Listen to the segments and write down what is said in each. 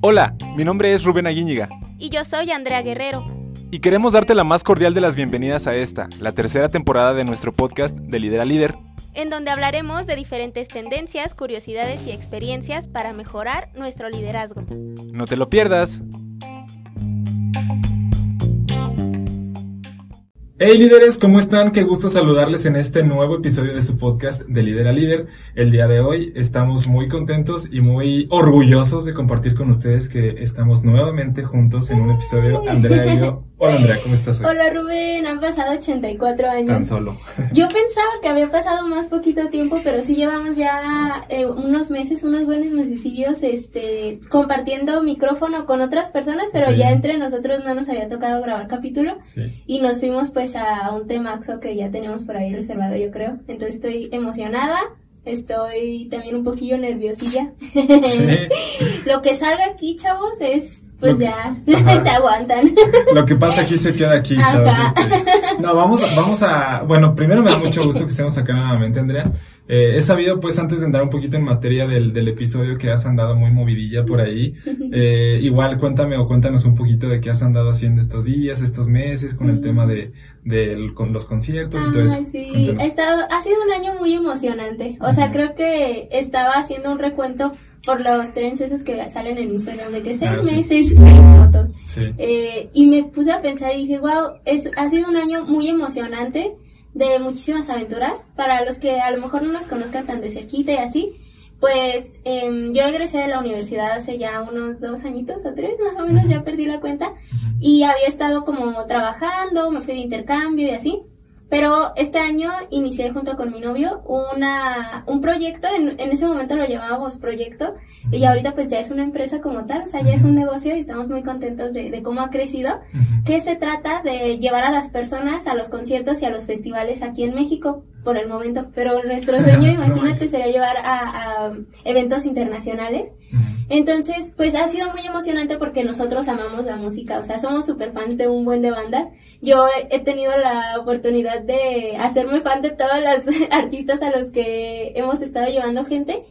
Hola, mi nombre es Rubén Aguíñiga. Y yo soy Andrea Guerrero. Y queremos darte la más cordial de las bienvenidas a esta, la tercera temporada de nuestro podcast de Lidera Líder. En donde hablaremos de diferentes tendencias, curiosidades y experiencias para mejorar nuestro liderazgo. No te lo pierdas. Hey líderes, ¿cómo están? Qué gusto saludarles en este nuevo episodio de su podcast de Líder a Líder. El día de hoy estamos muy contentos y muy orgullosos de compartir con ustedes que estamos nuevamente juntos en un episodio. Andrea y yo. Hola Andrea, ¿cómo estás hoy? Hola Rubén, han pasado 84 años. Tan solo. Yo pensaba que había pasado más poquito tiempo, pero sí llevamos ya eh, unos meses, unos buenos mesecillos, este, compartiendo micrófono con otras personas, pero Sí. ya entre nosotros no nos había tocado grabar capítulo. Sí. Y nos fuimos pues a un temaxo que ya tenemos por ahí reservado, yo creo. Entonces estoy emocionada, estoy también un poquillo nerviosilla. Sí. Lo que salga aquí, chavos, es pues que- ya, Ajá. se aguantan. Lo que pasa aquí se queda aquí, chavos. este. No, vamos, vamos a. Bueno, primero me da mucho gusto que estemos acá nuevamente, Andrea. Eh, he sabido, pues, antes de andar un poquito en materia del, del episodio, que has andado muy movidilla por ahí. Eh, igual, cuéntame o cuéntanos un poquito de qué has andado haciendo estos días, estos meses, con el Sí. tema de, del- con los conciertos y todo eso. Ay, sí, estado, ha sido un año muy emocionante. O sea, Ujú. creo que estaba haciendo un recuento por los trends esos que salen en Instagram de que seis Ah, sí. meses, seis fotos. Sí. Eh, y me puse a pensar y dije, wow, es, ha sido un año muy emocionante, de muchísimas aventuras. Para los que a lo mejor no nos conozcan tan de cerquita y así, pues em, yo egresé de la universidad hace ya unos dos añitos o tres, más o menos, ya perdí la cuenta. Y había estado como trabajando, me fui de intercambio y así. Pero este año inicié junto con mi novio una, un proyecto, en, en ese momento lo llamábamos proyecto, y ahorita pues ya es una empresa como tal, o sea, ya es un negocio y estamos muy contentos de, de cómo ha crecido, Ujú. que se trata de llevar a las personas a los conciertos y a los festivales aquí en México, por el momento, pero nuestro sueño, imagínate, sería llevar a, a eventos internacionales. Entonces, pues ha sido muy emocionante porque nosotros amamos la música, o sea, somos super fans de un buen de bandas. Yo he- he tenido la oportunidad de hacerme fan de todas las artistas a los que hemos estado llevando gente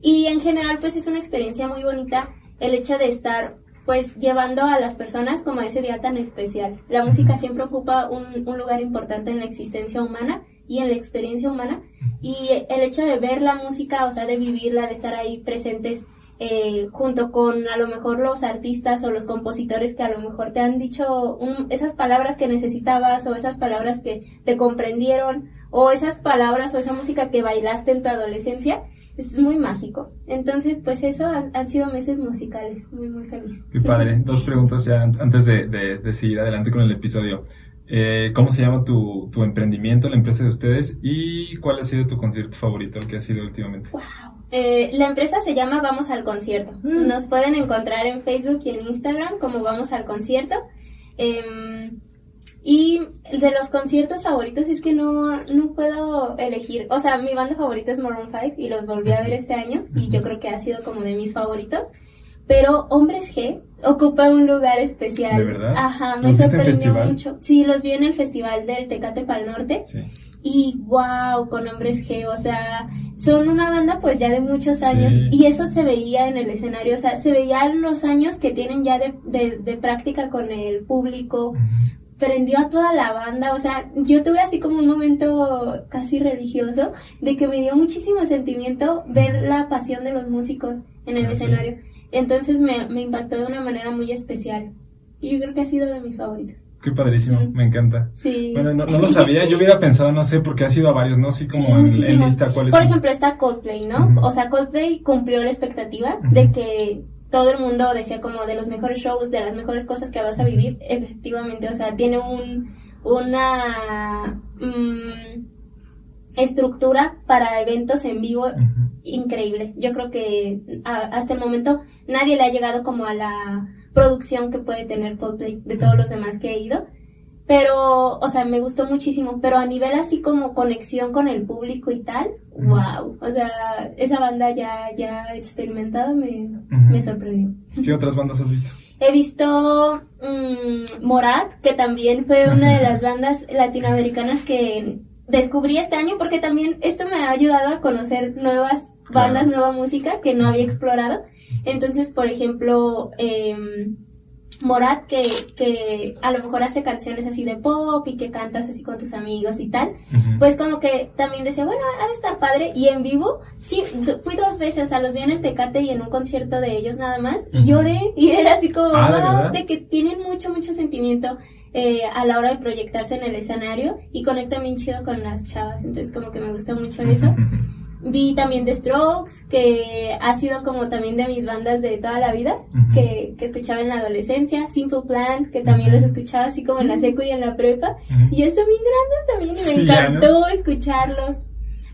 y en general pues es una experiencia muy bonita el hecho de estar pues llevando a las personas como a ese día tan especial. La música siempre ocupa un, un lugar importante en la existencia humana y en la experiencia humana y el hecho de ver la música, o sea, de vivirla, de estar ahí presentes eh, junto con a lo mejor los artistas o los compositores que a lo mejor te han dicho un- esas palabras que necesitabas o esas palabras que te comprendieron o esas palabras o esa música que bailaste en tu adolescencia, es muy mágico. Entonces, pues eso han, han sido meses musicales, muy, muy feliz. Qué padre. Dos preguntas ya an- antes de, de- de seguir adelante con el episodio. Eh, ¿Cómo se llama tu, tu emprendimiento, la empresa de ustedes? ¿Y cuál ha sido tu concierto favorito, el que ha sido últimamente? Eh, la empresa se llama Vamos al Concierto. Mm. Nos pueden encontrar en Facebook y en Instagram como Vamos al Concierto. Em, y de los conciertos favoritos es que no, no puedo elegir. O sea, mi banda favorita es Maroon 5 y los volví a ver este año y yo creo que ha sido como de mis favoritos. Pero Hombres G ocupa un lugar especial. ¿De verdad? Ajá, me ¿Los viste en sorprendió mucho. Sí, los vi en el festival del Tecate Pal Norte Sí. Y wow, con hombres G, o sea, son una banda pues ya de muchos Sí. años y eso se veía en el escenario, o sea, se veían los años que tienen ya de, de, de práctica con el público, prendió a toda la banda, o sea, yo tuve así como un momento casi religioso de que me dio muchísimo sentimiento ver la pasión de los músicos en el Ah, sí. escenario, entonces me, me impactó de una manera muy especial y yo creo que ha sido de mis favoritos. Qué padrísimo, me encanta. Sí. Bueno, no, no lo sabía, yo hubiera pensado, no sé, porque ha sido a varios, ¿no? Sí, como Sí, en, lista, ¿cuáles Por son? ejemplo, está Coldplay, ¿no? O sea, Coldplay cumplió la expectativa de que todo el mundo decía como de los mejores shows, de las mejores cosas que vas a vivir. Efectivamente, o sea, tiene un, una mm, estructura para eventos en vivo increíble. Yo creo que a- hasta el momento nadie le ha llegado como a la producción que puede tener Coldplay de todos los demás que he ido. Pero, o sea, me gustó muchísimo. Pero a nivel así como conexión con el público y tal, wow. O sea, esa banda ya, ya experimentada me, Ujú. me sorprendió. ¿Qué otras bandas has visto? He visto mm, Morat, que también fue una de las bandas latinoamericanas que descubrí este año porque también esto me ha ayudado a conocer nuevas bandas, nueva música que no había explorado. Entonces, por ejemplo, eh, Morat que, que a lo mejor hace canciones así de pop y que cantas así con tus amigos y tal, pues como que también decía, bueno, ha de estar padre y en vivo, sí, fui dos veces, sea, los vi en el Tecate y en un concierto de ellos nada más y lloré y era así como, ah, de que tienen mucho, mucho sentimiento. Eh, a la hora de proyectarse en el escenario y conectan bien chido con las chavas, entonces como que me gusta mucho eso. Vi también The Strokes, que ha sido como también de mis bandas de toda la vida, que, que, escuchaba en la adolescencia. Simple Plan, que también los escuchaba así como en la seco y en la prepa. Y están bien grandes también, y me encantó escucharlos.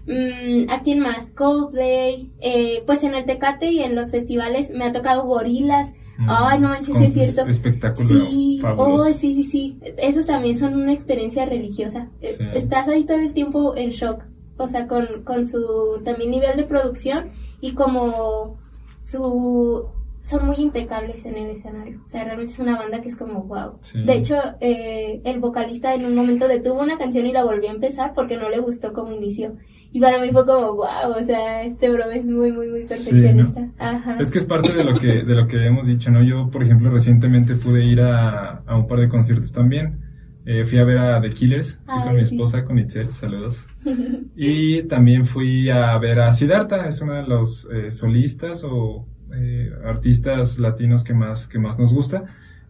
Mm, ¿A quién más? Coldplay. Eh, pues en el Tecate y en los festivales me ha tocado Gorilas. Ay, no manches, es cierto. Espectáculo. Sí, oh, sí, sí, sí. Esos también son una experiencia religiosa. Estás ahí todo el tiempo en shock o sea, con, con su también nivel de producción y como su son muy impecables en el escenario. O sea, realmente es una banda que es como wow. De hecho, eh, el vocalista en un momento detuvo una canción y la volvió a empezar porque no le gustó como inició. Y para mí fue como wow, o sea, este bro es muy, muy, muy perfeccionista. Ajá. Es que es parte de lo que, de lo que hemos dicho, ¿no? Yo, por ejemplo, recientemente pude ir a, a un par de conciertos también. Eh, fui a ver a The Killers con mi esposa, con Itzel, saludos. y también fui a ver a Siddhartha, es uno de los eh, solistas o eh, artistas latinos que más, que más nos gusta.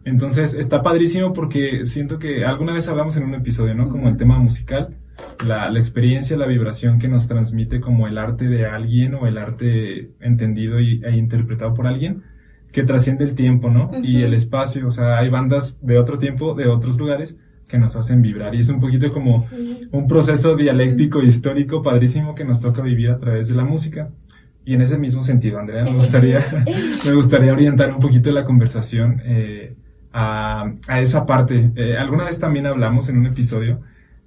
Entonces está padrísimo porque siento que alguna vez hablamos en un episodio, ¿no? Como el tema musical, la, la, experiencia, la vibración que nos transmite como el arte de alguien o el arte entendido y, e interpretado por alguien que trasciende el tiempo, ¿no? Y el espacio, o sea, hay bandas de otro tiempo, de otros lugares, que nos hacen vibrar. Y es un poquito como un proceso dialéctico histórico padrísimo que nos toca vivir a través de la música. Y en ese mismo sentido, Andrea, me gustaría, me gustaría orientar un poquito la conversación eh, a, a, esa parte. Eh, alguna vez también hablamos en un episodio,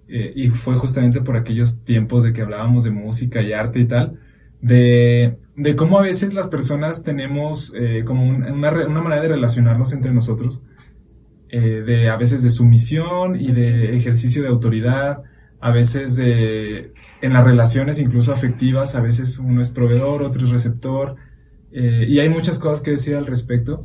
eh, y fue justamente por aquellos tiempos de que hablábamos de música y arte y tal, de, de cómo a veces las personas tenemos como una, una manera de relacionarnos entre nosotros eh, de a veces de sumisión y de ejercicio de autoridad, a veces de en las relaciones incluso afectivas, a veces uno es proveedor, otro es receptor, eh, y hay muchas cosas que decir al respecto,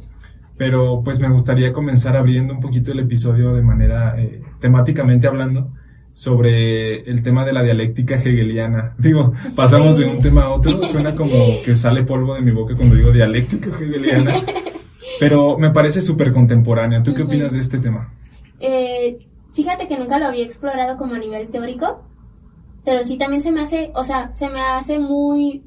pero pues me gustaría comenzar abriendo un poquito el episodio de manera eh, temáticamente hablando sobre el tema de la dialéctica hegeliana. Digo, pasamos de un tema a otro, suena como que sale polvo de mi boca cuando digo dialéctica hegeliana. Pero me parece súper contemporánea. ¿Tú qué opinas de este tema? Eh, fíjate que nunca lo había explorado como a nivel teórico, pero sí también se me hace, o sea, se me hace muy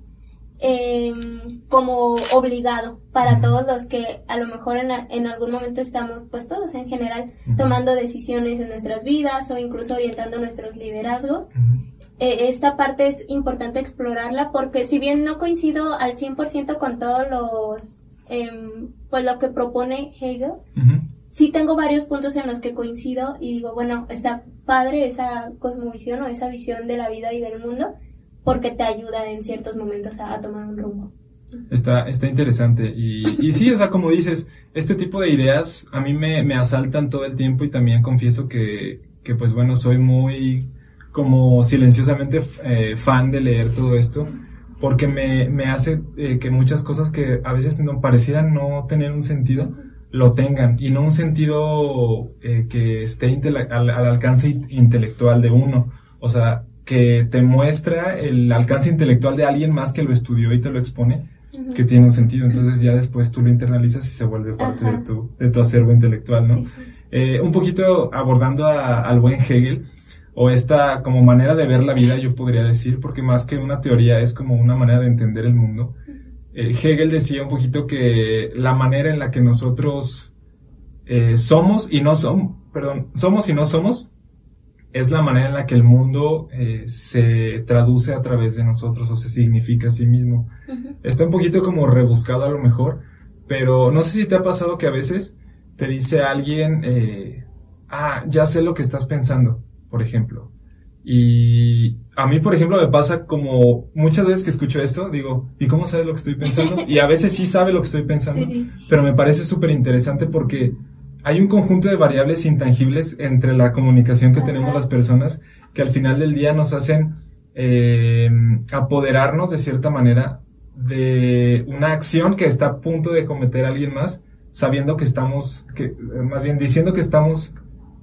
em, como obligado para todos los que a lo mejor en, en, algún momento estamos, pues todos en general, tomando decisiones en nuestras vidas o incluso orientando nuestros liderazgos. Eh, esta parte es importante explorarla porque si bien no coincido al 100% con todos los Em, pues lo que propone Hegel. Sí tengo varios puntos en los que coincido y digo, bueno, está padre esa cosmovisión o esa visión de la vida y del mundo porque te ayuda en ciertos momentos a, tomar un rumbo. Está, está interesante. Y, y, sí, o sea, como dices, este tipo de ideas a mí me, me asaltan todo el tiempo y también confieso que, que pues bueno, soy muy como silenciosamente eh, fan de leer todo esto porque me, me hace eh, que muchas cosas que a veces no parecieran no tener un sentido, lo tengan, y no un sentido eh, que esté al, alcance intelectual de uno, o sea, que te muestra el alcance intelectual de alguien más que lo estudió y te lo expone, que tiene un sentido, entonces ya después tú lo internalizas y se vuelve parte de tu, de tu acervo intelectual, ¿no? Eh, un poquito abordando al buen Hegel, o esta como manera de ver la vida, yo podría decir, porque más que una teoría es como una manera de entender el mundo. Eh, Hegel decía un poquito que la manera en la que nosotros eh, somos y no somos, perdón, somos y no somos, es la manera en la que el mundo eh, se traduce a través de nosotros o se significa a sí mismo. Está un poquito como rebuscado a lo mejor, pero no sé si te ha pasado que a veces te dice alguien, ah, ya sé lo que estás pensando por ejemplo. Y a mí, por ejemplo, me pasa como muchas veces que escucho esto, digo, ¿y cómo sabes lo que estoy pensando? Y a veces sí sabe lo que estoy pensando, pero me parece súper interesante porque hay un conjunto de variables intangibles entre la comunicación que tenemos las personas que al final del día nos hacen eh, apoderarnos de cierta manera de una acción que está a punto de cometer alguien más, sabiendo que estamos, que, más bien diciendo que estamos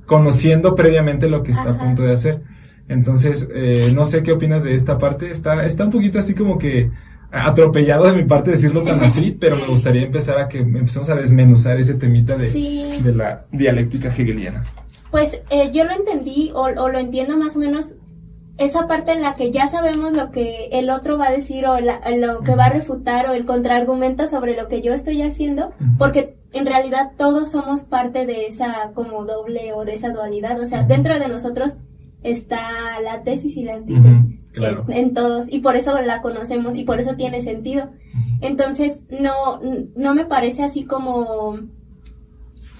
conociendo previamente lo que está a punto de hacer. Entonces, eh, no sé qué opinas de esta parte. Está, está un poquito así como que atropellado de mi parte decirlo tan así, pero me gustaría empezar a que empecemos a desmenuzar ese temita de, de la dialéctica hegeliana. Pues eh, yo lo entendí o, lo entiendo más o menos esa parte en la que ya sabemos lo que el otro va a decir o lo que va a refutar o el contraargumento sobre lo que yo estoy haciendo, porque en realidad todos somos parte de esa como doble o de esa dualidad, o sea, dentro de nosotros está la tesis y la antítesis en, todos y por eso la conocemos y por eso tiene sentido. Entonces no, no me parece así como,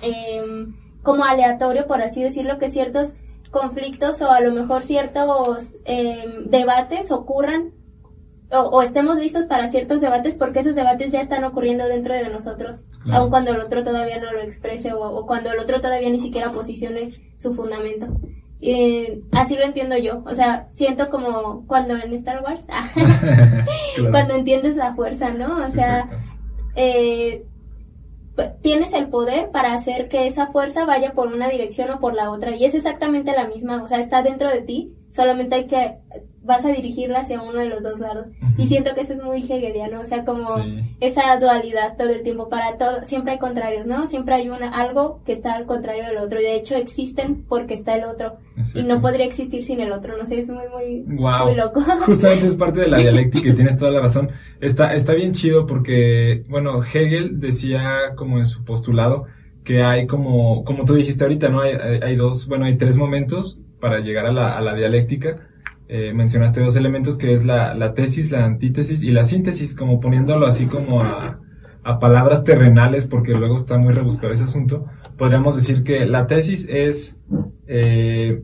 em, como aleatorio, por así decirlo, que ciertos conflictos o a lo mejor ciertos em, debates ocurran o, estemos listos para ciertos debates porque esos debates ya están ocurriendo dentro de nosotros, aun cuando el otro todavía no lo exprese o, o, cuando el otro todavía ni siquiera posicione su fundamento. Eh, así lo entiendo yo. O sea, siento como cuando en Star Wars, cuando entiendes la fuerza, ¿no? O sea, eh, tienes el poder para hacer que esa fuerza vaya por una dirección o por la otra. Y es exactamente la misma. O sea, está dentro de ti. Solamente hay que vas a dirigirla hacia uno de los dos lados. Y siento que eso es muy hegeliano, o sea, como esa dualidad todo el tiempo para todo, siempre hay contrarios, ¿no? Siempre hay una, algo que está al contrario del otro y de hecho existen porque está el otro y no podría existir sin el otro, no sé, es muy, muy, muy loco. Justamente es parte de la dialéctica y tienes toda la razón. Está, está bien chido porque, bueno, Hegel decía como en su postulado que hay como, como tú dijiste ahorita, ¿no? Hay, hay, dos, bueno, hay tres momentos para llegar a la, a la dialéctica eh, mencionaste dos elementos que es la, tesis, la antítesis y la síntesis, como poniéndolo así como a, palabras terrenales, porque luego está muy rebuscado ese asunto, podríamos decir que la tesis es eh,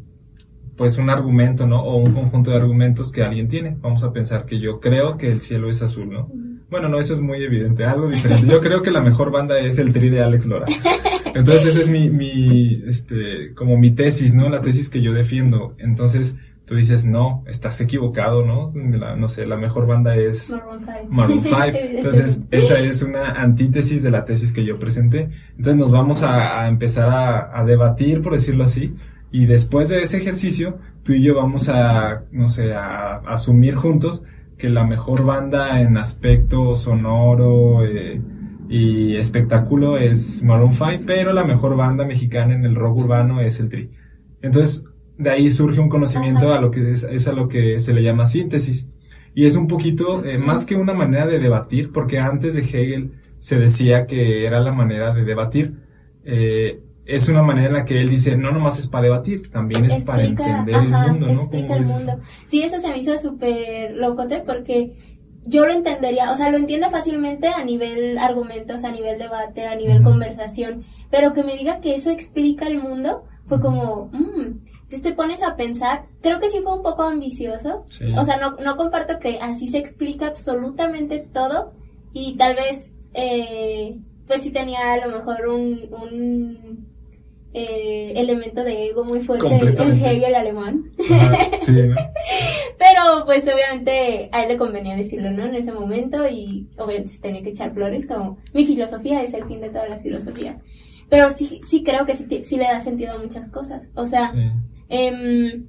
pues un argumento, ¿no? O un conjunto de argumentos que alguien tiene. Vamos a pensar que yo creo que el cielo es azul, ¿no? Bueno, no, eso es muy evidente, algo diferente. Yo creo que la mejor banda es el tri de Alex Lora. Entonces esa es mi, este, como mi tesis, ¿no? La tesis que yo defiendo. Entonces, tú dices, no, estás equivocado, ¿no? no sé, la mejor banda es Maroon 5. Entonces, esa es una antítesis de la tesis que yo presenté. Entonces, nos vamos a, empezar a, debatir, por decirlo así, y después de ese ejercicio, tú y yo vamos a, no sé, a, asumir juntos que la mejor banda en aspecto sonoro eh, y espectáculo es Maroon 5, pero la mejor banda mexicana en el rock urbano es el Tri. Entonces, de ahí surge un conocimiento a lo que es, a lo que se le llama síntesis. Y es un poquito eh, más que una manera de debatir, porque antes de Hegel se decía que era la manera de debatir. Eh, es una manera en la que él dice, no nomás es para debatir, también es para entender el mundo, ¿no? Explica el mundo. Sí, eso se me hizo súper locote porque yo lo entendería, o sea, lo entiendo fácilmente a nivel argumentos, a nivel debate, a nivel conversación, pero que me diga que eso explica el mundo fue como, mmm, entonces te pones a pensar, creo que sí fue un poco ambicioso. O sea, no, no comparto que así se explica absolutamente todo y tal vez, eh, pues sí tenía a lo mejor un, un eh, elemento de ego muy fuerte en Hegel alemán. sí, Pero pues obviamente a él le convenía decirlo, ¿no? En ese momento y obviamente se tenía que echar flores como mi filosofía es el fin de todas las filosofías. Pero sí, sí creo que sí, sí le da sentido a muchas cosas. O sea, Em,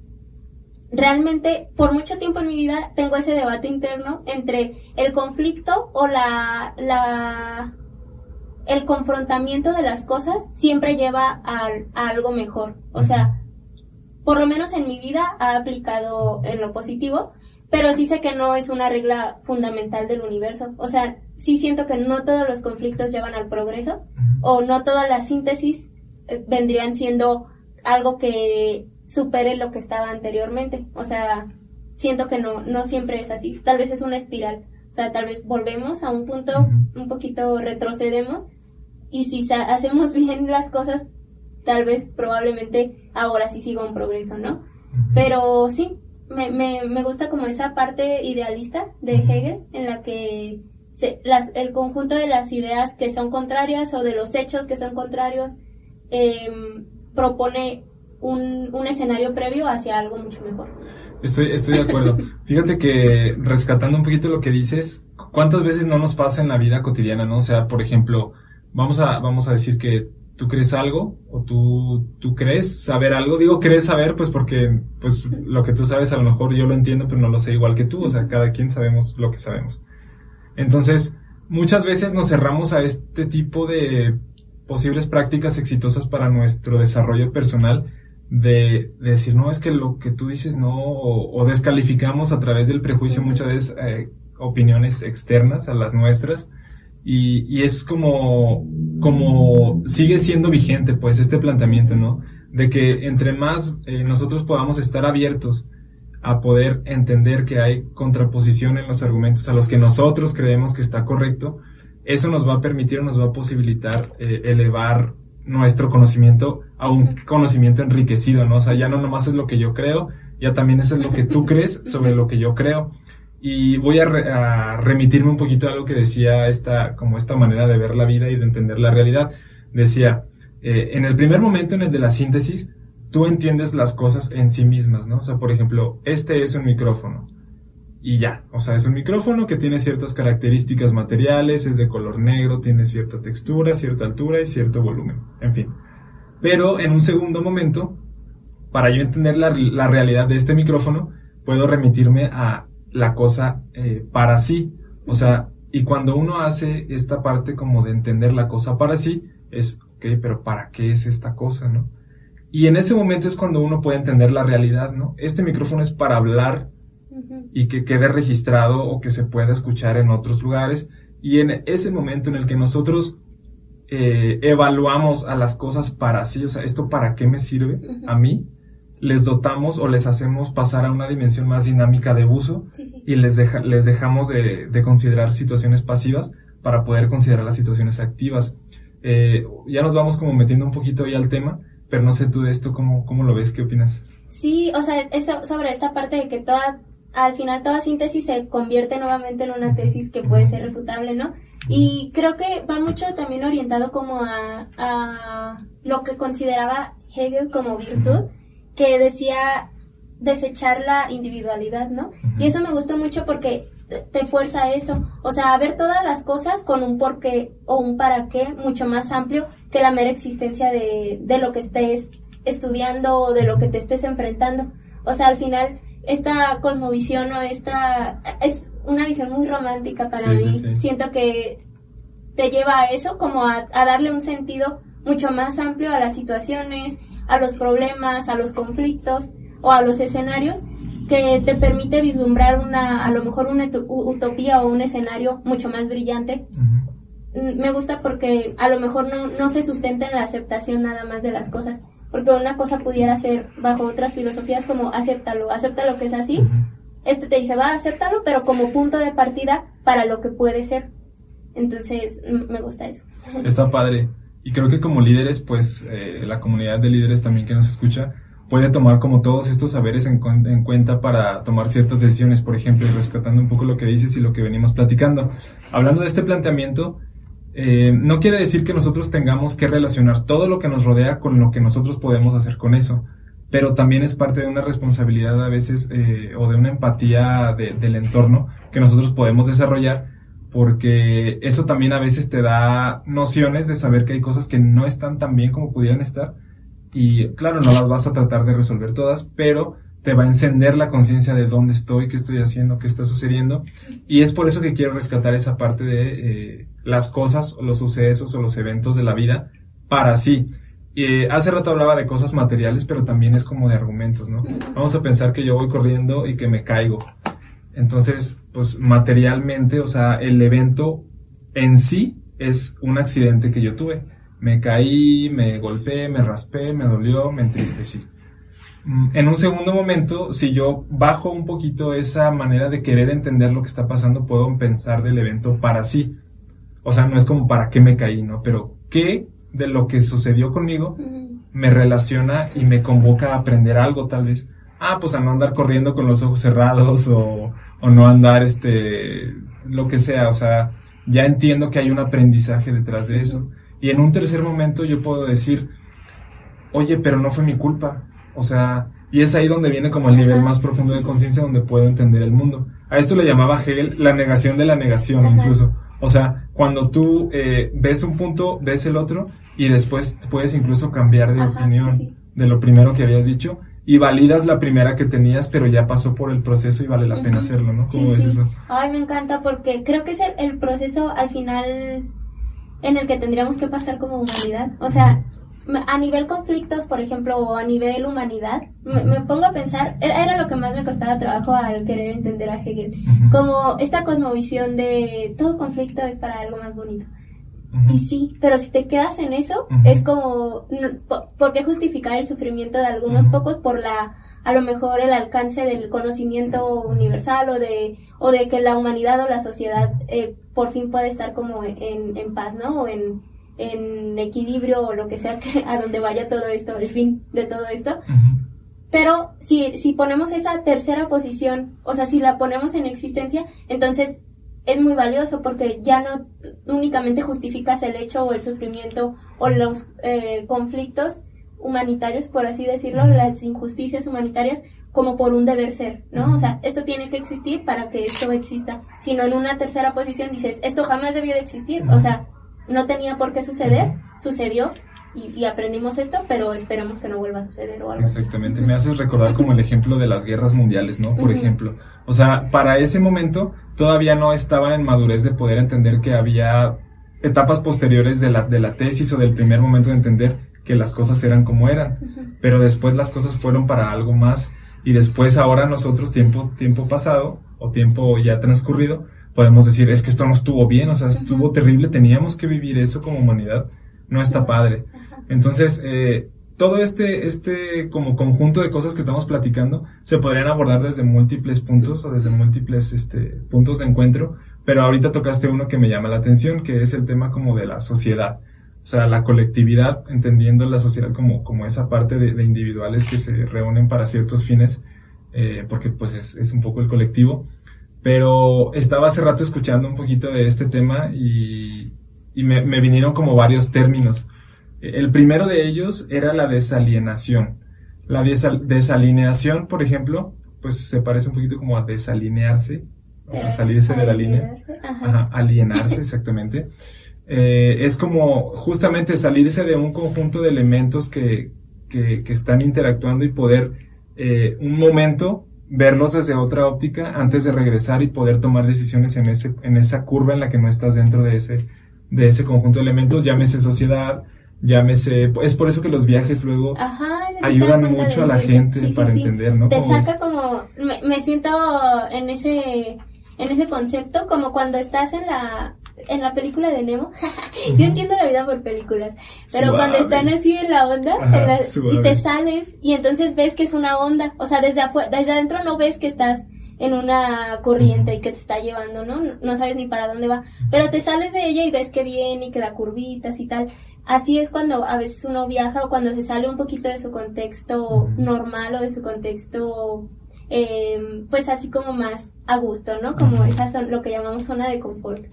realmente por mucho tiempo en mi vida tengo ese debate interno entre el conflicto o la, la el confrontamiento de las cosas siempre lleva a, algo mejor. O sea, por lo menos en mi vida ha aplicado en lo positivo, pero sí sé que no es una regla fundamental del universo. O sea, sí siento que no todos los conflictos llevan al progreso o no todas las síntesis eh, vendrían siendo algo que supere lo que estaba anteriormente. O sea, siento que no, no siempre es así. Tal vez es una espiral. O sea, tal vez volvemos a un punto, un poquito retrocedemos y si hacemos bien las cosas, tal vez probablemente ahora sí siga un progreso, ¿no? Pero sí, me, me, me, gusta como esa parte idealista de Hegel en la que se, las, el conjunto de las ideas que son contrarias o de los hechos que son contrarios eh, propone un, un escenario previo hacia algo mucho mejor. Estoy, estoy de acuerdo. Fíjate que rescatando un poquito lo que dices, ¿cuántas veces no nos pasa en la vida cotidiana, no? O sea, por ejemplo, vamos a, vamos a decir que tú crees algo o tú, tú crees saber algo. Digo, crees saber, pues porque, pues lo que tú sabes a lo mejor yo lo entiendo, pero no lo sé igual que tú. O sea, cada quien sabemos lo que sabemos. Entonces, muchas veces nos cerramos a este tipo de posibles prácticas exitosas para nuestro desarrollo personal de, decir, no, es que lo que tú dices no, o, descalificamos a través del prejuicio muchas veces eh, opiniones externas a las nuestras. Y, y, es como, como sigue siendo vigente, pues, este planteamiento, ¿no? De que entre más eh, nosotros podamos estar abiertos a poder entender que hay contraposición en los argumentos a los que nosotros creemos que está correcto, eso nos va a permitir o nos va a posibilitar eh, elevar nuestro conocimiento a un conocimiento enriquecido, ¿no? O sea, ya no nomás es lo que yo creo, ya también es lo que tú crees sobre lo que yo creo. Y voy a, remitirme un poquito a algo que decía esta, como esta manera de ver la vida y de entender la realidad. Decía, eh, en el primer momento, en el de la síntesis, tú entiendes las cosas en sí mismas, ¿no? O sea, por ejemplo, este es un micrófono. Y ya, o sea, es un micrófono que tiene ciertas características materiales, es de color negro, tiene cierta textura, cierta altura y cierto volumen, en fin. Pero en un segundo momento, para yo entender la, la realidad de este micrófono, puedo remitirme a la cosa eh, para sí. O sea, y cuando uno hace esta parte como de entender la cosa para sí, es, ok, pero ¿para qué es esta cosa, no? Y en ese momento es cuando uno puede entender la realidad, ¿no? Este micrófono es para hablar y que quede registrado o que se pueda escuchar en otros lugares. Y en ese momento en el que nosotros eh, evaluamos a las cosas para sí, o sea, ¿esto para qué me sirve a mí? Les dotamos o les hacemos pasar a una dimensión más dinámica de uso y les, deja, les dejamos de, de, considerar situaciones pasivas para poder considerar las situaciones activas. Eh, ya nos vamos como metiendo un poquito ahí al tema, pero no sé tú de esto, ¿cómo, cómo lo ves? ¿Qué opinas? Sí, o sea, eso, sobre esta parte de que toda, al final toda síntesis se convierte nuevamente en una tesis que puede ser refutable, ¿no? Y creo que va mucho también orientado como a, lo que consideraba Hegel como virtud, que decía desechar la individualidad, ¿no? Y eso me gustó mucho porque te fuerza a eso, o sea, a ver todas las cosas con un porqué o un para qué mucho más amplio que la mera existencia de, de lo que estés estudiando o de lo que te estés enfrentando. O sea, al final, esta cosmovisión o esta es una visión muy romántica para mí. Siento que te lleva a eso, como a, a darle un sentido mucho más amplio a las situaciones, a los problemas, a los conflictos o a los escenarios que te permite vislumbrar una, a lo mejor una utopía o un escenario mucho más brillante. Mm, me gusta porque a lo mejor no, no se sustenta en la aceptación nada más de las cosas, porque una cosa pudiera ser bajo otras filosofías como acéptalo, acepta lo que es así. Este te dice, va, acéptalo, pero como punto de partida para lo que puede ser. Entonces, me gusta eso. Está padre. Y creo que como líderes, pues, eh, la comunidad de líderes también que nos escucha, puede tomar como todos estos saberes en, cuenta para tomar ciertas decisiones, por ejemplo, rescatando un poco lo que dices y lo que venimos platicando. Hablando de este planteamiento, eh, no quiere decir que nosotros tengamos que relacionar todo lo que nos rodea con lo que nosotros podemos hacer con eso, pero también es parte de una responsabilidad a veces eh, o de una empatía del entorno que nosotros podemos desarrollar porque eso también a veces te da nociones de saber que hay cosas que no están tan bien como pudieran estar y claro, no las vas a tratar de resolver todas, pero te va a encender la conciencia de dónde estoy, qué estoy haciendo, qué está sucediendo. Y es por eso que quiero rescatar esa parte de eh, las cosas, los sucesos o los eventos de la vida para sí. Eh, hace rato hablaba de cosas materiales, pero también es como de argumentos, ¿no? Vamos a pensar que yo voy corriendo y que me caigo. Entonces, pues materialmente, o sea, el evento en sí es un accidente que yo tuve me caí, me golpeé, me raspé, me dolió, me entristecí. Mm, en un segundo momento, si yo bajo un poquito esa manera de querer entender lo que está pasando, puedo pensar del evento para sí. O sea, no es como para qué me caí, ¿no? Pero qué de lo que sucedió conmigo me relaciona y me convoca a aprender algo tal vez. Ah, pues a no andar corriendo con los ojos cerrados o, o no andar este, lo que sea. O sea, ya entiendo que hay un aprendizaje detrás de eso. Y en un tercer momento yo puedo decir, oye, pero no fue mi culpa. O sea, y es ahí donde viene como el nivel más profundo de conciencia donde puedo entender el mundo. A esto le llamaba Hegel la negación de la negación, incluso. O sea, cuando tú eh, ves un punto, ves el otro y después puedes incluso cambiar de opinión de lo primero que habías dicho y validas la primera que tenías, pero ya pasó por el proceso y vale la pena hacerlo, ¿no? ¿Cómo ves eso? Ay, me encanta porque creo que es el, proceso al final en el que tendríamos que pasar como humanidad. O sea, a nivel conflictos, por ejemplo, o a nivel humanidad, me, pongo a pensar, era, lo que más me costaba trabajo al querer entender a Hegel, como esta cosmovisión de todo conflicto es para algo más bonito. Y sí, pero si te quedas en eso, es como, ¿por qué justificar el sufrimiento de algunos pocos por la, a lo mejor el alcance del conocimiento universal o de, o de que la humanidad o la sociedad eh, por fin puede estar como en, en paz, ¿no? O en, en equilibrio o lo que sea que a donde vaya todo esto, el fin de todo esto. Pero si, si ponemos esa tercera posición, o sea, si la ponemos en existencia, entonces es muy valioso porque ya no únicamente justificas el hecho o el sufrimiento o los eh, conflictos humanitarios, por así decirlo, las injusticias humanitarias, como por un deber ser, ¿no? O sea, esto tiene que existir para que esto exista, sino en una tercera posición dices, esto jamás debió de existir, o sea, no tenía por qué suceder, sucedió, y, aprendimos esto, pero esperamos que no vuelva a suceder o algo. Exactamente, me haces recordar como el ejemplo de las guerras mundiales, ¿no? Por ejemplo, o sea, para ese momento todavía no estaban en madurez de poder entender que había etapas posteriores de la, de la tesis o del primer momento de entender que las cosas eran como eran, pero después las cosas fueron para algo más y después ahora nosotros tiempo tiempo pasado o tiempo ya transcurrido podemos decir es que esto no estuvo bien, o sea, estuvo terrible, teníamos que vivir eso como humanidad, no está padre. Entonces, eh, todo este, este como conjunto de cosas que estamos platicando se podrían abordar desde múltiples puntos o desde múltiples este, puntos de encuentro, pero ahorita tocaste uno que me llama la atención, que es el tema como de la sociedad. O sea, la colectividad, entendiendo la sociedad como, como esa parte de, individuales que se reúnen para ciertos fines, eh, porque pues es, es un poco el colectivo. Pero estaba hace rato escuchando un poquito de este tema y, y me, me vinieron como varios términos. El primero de ellos era la desalienación. La desalineación, por ejemplo, pues se parece un poquito como a desalinearse, o sea, salirse de la línea. Ajá. alienarse, exactamente. Eh, es como justamente salirse de un conjunto de elementos que, que, están interactuando y poder eh, un momento verlos desde otra óptica antes de regresar y poder tomar decisiones en, ese, en esa curva en la que no estás dentro de ese, de ese conjunto de elementos, llámese sociedad, llámese, es por eso que los viajes luego ayudan mucho a la gente para entender, ¿no? Te saca como, me, siento en ese, en ese concepto como cuando estás en la, en la película de Nemo, yo entiendo la vida por películas, pero cuando están así en la onda y te sales y entonces ves que es una onda, o sea, desde afuera, desde adentro no ves que estás en una corriente y que te está llevando, ¿no? No sabes ni para dónde va, pero te sales de ella y ves que viene y que da curvitas y tal. Así es cuando a veces uno viaja o cuando se sale un poquito de su contexto normal o de su contexto, eh, pues así como más a gusto, ¿no? Como esa son lo que llamamos zona de confort.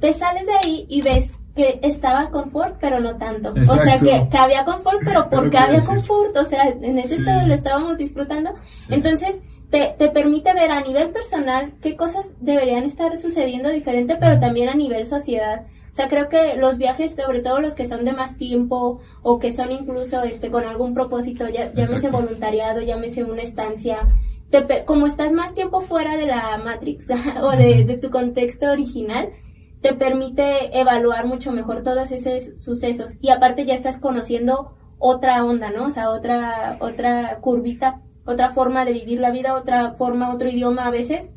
Te sales de ahí y ves que estaba confort, pero no tanto. O sea, que, que, había confort, pero porque había confort. O sea, en ese estado lo estábamos disfrutando. Entonces, te, te, permite ver a nivel personal qué cosas deberían estar sucediendo diferente, pero también a nivel sociedad. O sea, creo que los viajes, sobre todo los que son de más tiempo o que son incluso este con algún propósito, ya, llámese voluntariado, llámese una estancia, te, como estás más tiempo fuera de la Matrix o de, tu contexto original, te permite evaluar mucho mejor todos esos sucesos y aparte ya estás conociendo otra onda, ¿no? O sea, otra, otra curvita, otra forma de vivir la vida, otra forma, otro idioma a veces.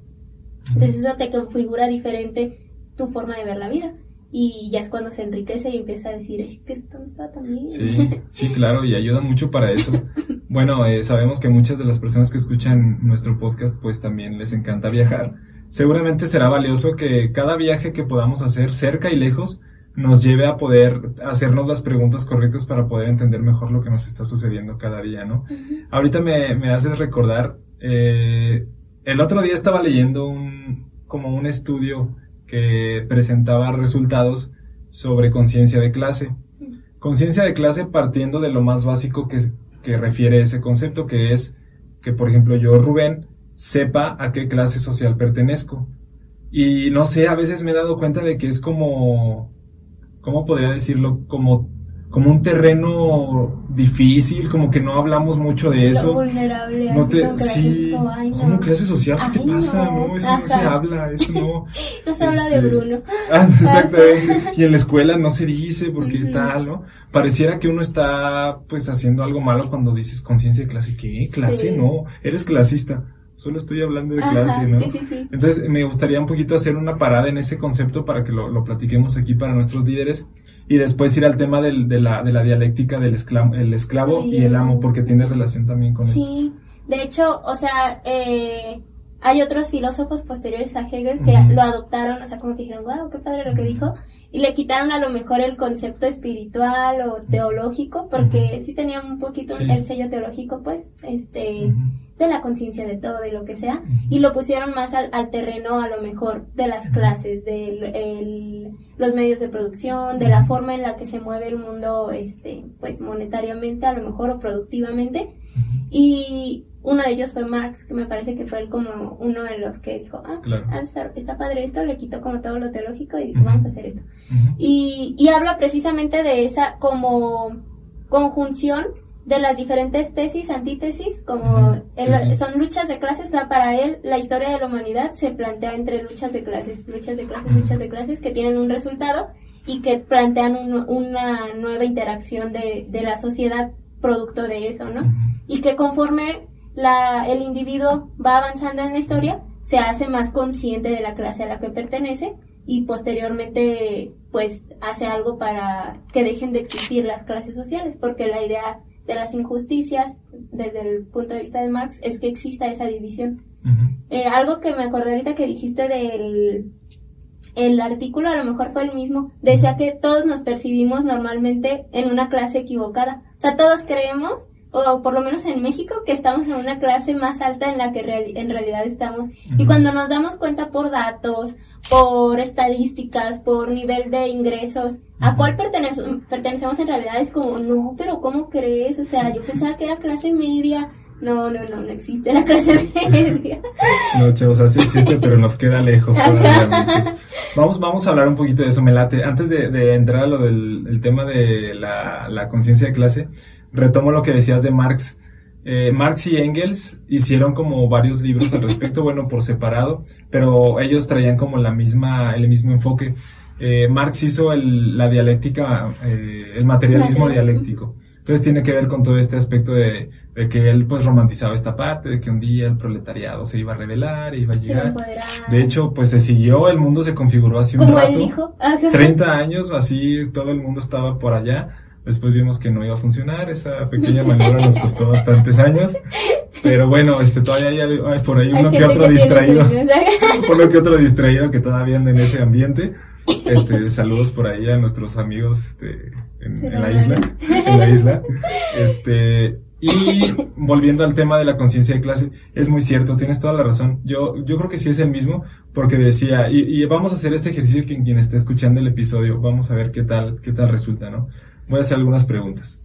Entonces eso te configura diferente tu forma de ver la vida y ya es cuando se enriquece y empieza a decir, es que esto no está tan bien. Sí, sí, claro, y ayuda mucho para eso. Bueno, eh, sabemos que muchas de las personas que escuchan nuestro podcast pues también les encanta viajar. Seguramente será valioso que cada viaje que podamos hacer cerca y lejos nos lleve a poder hacernos las preguntas correctas para poder entender mejor lo que nos está sucediendo cada día, ¿no? Ahorita me, me haces recordar, eh, el otro día estaba leyendo un, como un estudio que presentaba resultados sobre conciencia de clase. Conciencia de clase partiendo de lo más básico que, que refiere ese concepto, que es que, por ejemplo, yo, Rubén, sepa a qué clase social pertenezco. Y no sé, a veces me he dado cuenta de que es como, ¿cómo podría decirlo? Como como un terreno difícil, como que no hablamos mucho de eso. vulnerable, no te, sí, como, clase social, ¿qué te pasa? No, eso no se habla, eso no. no se habla de este, Bruno. Ah, exactamente. y en la escuela no se dice porque tal, ¿no? Pareciera que uno está pues haciendo algo malo cuando dices conciencia de clase. ¿Qué? ¿Clase? No, eres clasista solo estoy hablando de clase, ¿no? Sí, sí, sí. Entonces me gustaría un poquito hacer una parada en ese concepto para que lo, lo platiquemos aquí para nuestros líderes y después ir al tema del, de, la, de la dialéctica del esclavo, el esclavo y el amo, porque tiene relación también con esto. Sí, de hecho, o sea, eh, hay otros filósofos posteriores a Hegel que lo adoptaron, o sea, como que dijeron, wow, qué padre lo que dijo, y le quitaron a lo mejor el concepto espiritual o teológico, porque sí tenía un poquito el sello teológico, pues, este de la conciencia de todo, de lo que sea, y lo pusieron más al, terreno a lo mejor de las clases, de los medios de producción, de la forma en la que se mueve el mundo, este, pues monetariamente a lo mejor o productivamente. Y uno de ellos fue Marx, que me parece que fue como uno de los que dijo, ah, está padre esto, le quitó como todo lo teológico y dijo, vamos a hacer esto. y, y habla precisamente de esa como conjunción de las diferentes tesis, antítesis, como son luchas de clases, o sea, para él la historia de la humanidad se plantea entre luchas de clases, luchas de clases, luchas de clases que tienen un resultado y que plantean una nueva interacción de, de, la sociedad producto de eso, ¿no? Y que conforme la, el individuo va avanzando en la historia, se hace más consciente de la clase a la que pertenece y posteriormente pues hace algo para que dejen de existir las clases sociales, porque la idea de las injusticias desde el punto de vista de Marx es que exista esa división. Eh, algo que me acordé ahorita que dijiste del el artículo a lo mejor fue el mismo, decía que todos nos percibimos normalmente en una clase equivocada. O sea, todos creemos o por lo menos en México, que estamos en una clase más alta en la que en realidad estamos. Y cuando nos damos cuenta por datos, por estadísticas, por nivel de ingresos, a cuál pertenecemos en realidad es como, no, pero ¿cómo crees? O sea, yo pensaba que era clase media. No, no, no, no existe la clase media. No, chavos, así existe, pero nos queda lejos. Vamos, vamos a hablar un poquito de eso, Melate. Antes de, entrar a lo del tema de la, la conciencia de clase, retomo lo que decías de Marx. Eh, Marx y Engels hicieron como varios libros al respecto, bueno, por separado, pero ellos traían como la misma, el mismo enfoque. Eh, Marx hizo el, la dialéctica, eh, el materialismo dialéctico. Entonces tiene que ver con todo este aspecto de, que él pues romantizaba esta parte, de que un día el proletariado se iba a revelar, iba a llegar. De hecho, pues se siguió, el mundo se configuró así un Como él dijo. 30 años, así todo el mundo estaba por allá Después vimos que no iba a funcionar, esa pequeña maniobra nos costó bastantes años. Pero bueno, este todavía hay, por ahí uno que otro distraído. uno que otro distraído que todavía anda en ese ambiente. Este, saludos por ahí a nuestros amigos este, en, la isla, en la isla. Este, y volviendo al tema de la conciencia de clase, es muy cierto, tienes toda la razón. Yo, yo creo que sí es el mismo, porque decía, y, y vamos a hacer este ejercicio que quien esté escuchando el episodio, vamos a ver qué tal, qué tal resulta, ¿no? Voy a hacer algunas preguntas.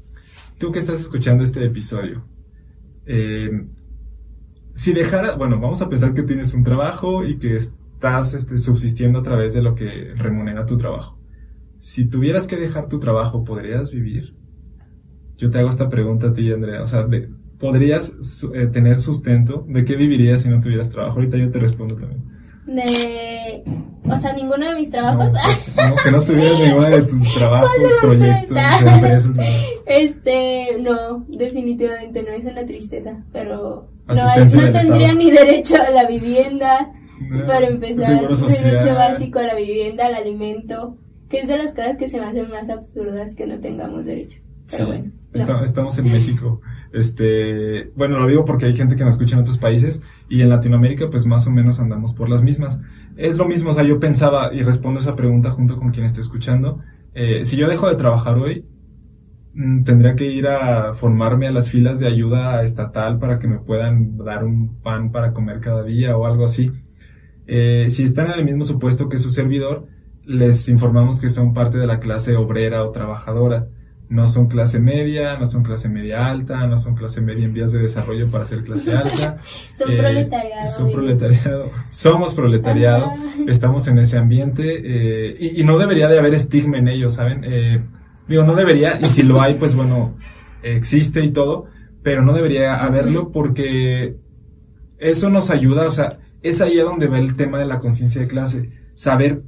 Tú que estás escuchando este episodio, eh, si dejara, bueno, vamos a pensar que tienes un trabajo y que estás este, subsistiendo a través de lo que remunera tu trabajo. Si tuvieras que dejar tu trabajo, ¿podrías vivir? Yo te hago esta pregunta a ti, Andrea. O sea, ¿podrías eh, tener sustento? ¿De qué vivirías si no tuvieras trabajo? Ahorita yo te respondo también de, o sea, ninguno de mis trabajos. No, que no tuvieras ninguno de tus trabajos, proyectos, empresas. Este, no, definitivamente no es una tristeza, pero no, no tendría ni derecho a la vivienda, para empezar, derecho básico a la vivienda, al alimento, que es de las cosas que se me hacen más absurdas que no tengamos derecho. Bueno. estamos en México. Este, bueno, lo digo porque hay gente que nos escucha en otros países y en Latinoamérica pues más o menos andamos por las mismas. Es lo mismo, o sea, yo pensaba y respondo esa pregunta junto con quien esté escuchando. Eh, si yo dejo de trabajar hoy, mm, tendría que ir a formarme a las filas de ayuda estatal para que me puedan dar un pan para comer cada día o algo así. Eh, si están en el mismo supuesto que su servidor, les informamos que son parte de la clase obrera o trabajadora no son clase media, no son clase media alta, no son clase media en vías de desarrollo para ser clase alta. son eh, proletariado. Son proletariado. Somos proletariado. Estamos en ese ambiente eh, y, y, no debería de haber estigma en ello, ¿saben? Eh, digo, no debería y si lo hay, pues bueno, existe y todo, pero no debería haberlo porque eso nos ayuda, o sea, es ahí a donde va el tema de la conciencia de clase, saber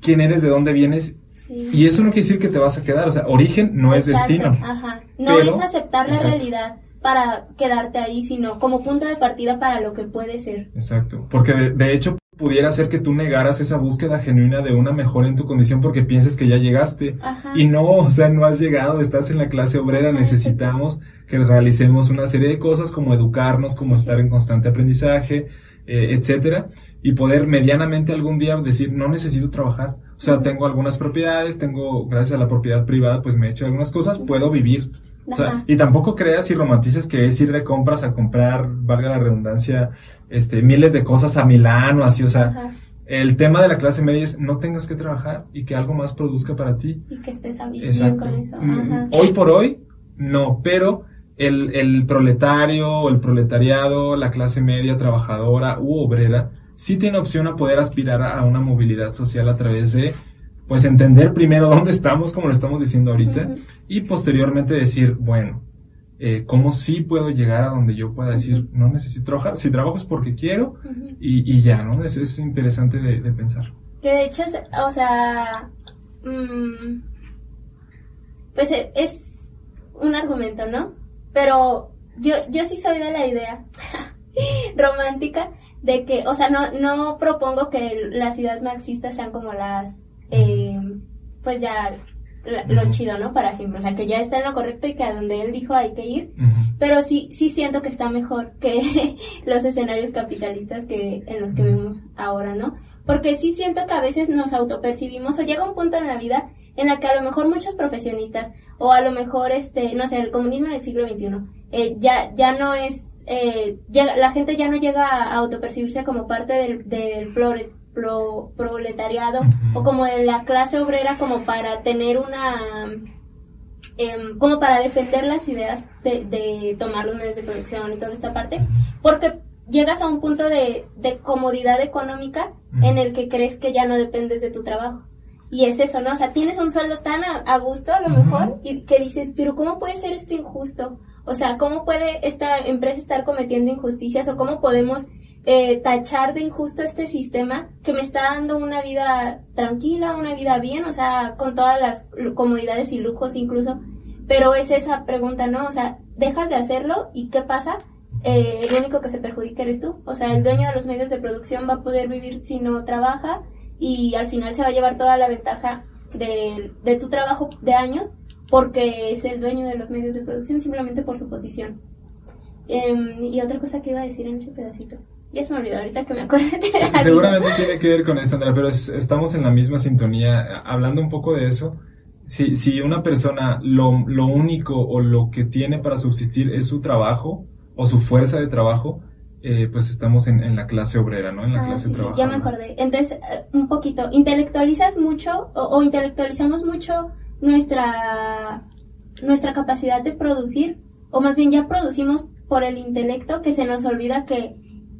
quién eres, de dónde vienes y eso no quiere decir que te vas a quedar, o sea, origen no es destino. Ajá. No es aceptar la realidad para quedarte ahí, sino como punto de partida para lo que puede ser. Exacto, porque de, hecho pudiera ser que tú negaras esa búsqueda genuina de una mejora en tu condición porque pienses que ya llegaste y no, o sea, no has llegado, estás en la clase obrera, necesitamos que realicemos una serie de cosas como educarnos, como estar en constante aprendizaje, eh, etcétera, y poder medianamente algún día decir, no necesito trabajar. O sea, tengo algunas propiedades, tengo, gracias a la propiedad privada, pues me he hecho algunas cosas, puedo vivir. O sea, y tampoco creas y romantices que es ir de compras a comprar, valga la redundancia, este, miles de cosas a Milán o así, o sea, el tema de la clase media es no tengas que trabajar y que algo más produzca para ti. Y que estés bien con eso. Mm, hoy por hoy, no, pero el, el proletario o el proletariado, la clase media trabajadora u obrera, sí tiene opción a poder aspirar a una movilidad social a través de, pues entender primero dónde estamos, como lo estamos diciendo ahorita, y posteriormente decir, bueno, eh, cómo sí puedo llegar a donde yo pueda decir, no necesito trabajar, si trabajo es porque quiero y, y, ya, ¿no? Es, es interesante de, pensar. Que de hecho, o sea, mm, pues e, es un argumento, ¿no? Pero yo, yo sí soy de la idea romántica de que, o sea, no, no propongo que las ideas marxistas sean como las, eh, pues ya lo chido, ¿no? Para siempre, o sea, que ya está en lo correcto y que a donde él dijo hay que ir, pero sí, sí siento que está mejor que los escenarios capitalistas que en los que vemos ahora, ¿no? Porque sí siento que a veces nos autopercibimos o llega un punto en la vida en la que a lo mejor muchos profesionistas o a lo mejor este no sé el comunismo en el siglo XXI eh, ya ya no es eh, la gente ya no llega a autopercibirse como parte del, del proletariado o como de la clase obrera como para tener una em, como para defender las ideas de, de, tomar los medios de producción y toda esta parte porque llegas a un punto de, de comodidad económica en el que crees que ya no dependes de tu trabajo y es eso, ¿no? O sea, tienes un sueldo tan a, gusto a lo mejor y que dices, pero ¿cómo puede ser esto injusto? O sea, ¿cómo puede esta empresa estar cometiendo injusticias o cómo podemos eh, tachar de injusto este sistema que me está dando una vida tranquila, una vida bien, o sea, con todas las comodidades y lujos incluso? Pero es esa pregunta, ¿no? O sea, dejas de hacerlo y ¿qué pasa? Eh, el único que se perjudica eres tú. O sea, el dueño de los medios de producción va a poder vivir si no trabaja y al final se va a llevar toda la ventaja de, de tu trabajo de años porque es el dueño de los medios de producción simplemente por su posición. Em, y otra cosa que iba a decir en ese pedacito. Ya se me olvidó ahorita que me acordé de Seguramente tiene que ver con esto, Andrea, pero estamos en la misma sintonía. Hablando un poco de eso, si, si una persona lo, lo único o lo que tiene para subsistir es su trabajo o su fuerza de trabajo, eh, pues estamos en, la clase obrera, ¿no? En la ah, clase sí, Sí, ya me acordé. Entonces, eh, un poquito, intelectualizas mucho o, intelectualizamos mucho nuestra, nuestra capacidad de producir, o más bien ya producimos por el intelecto que se nos olvida que,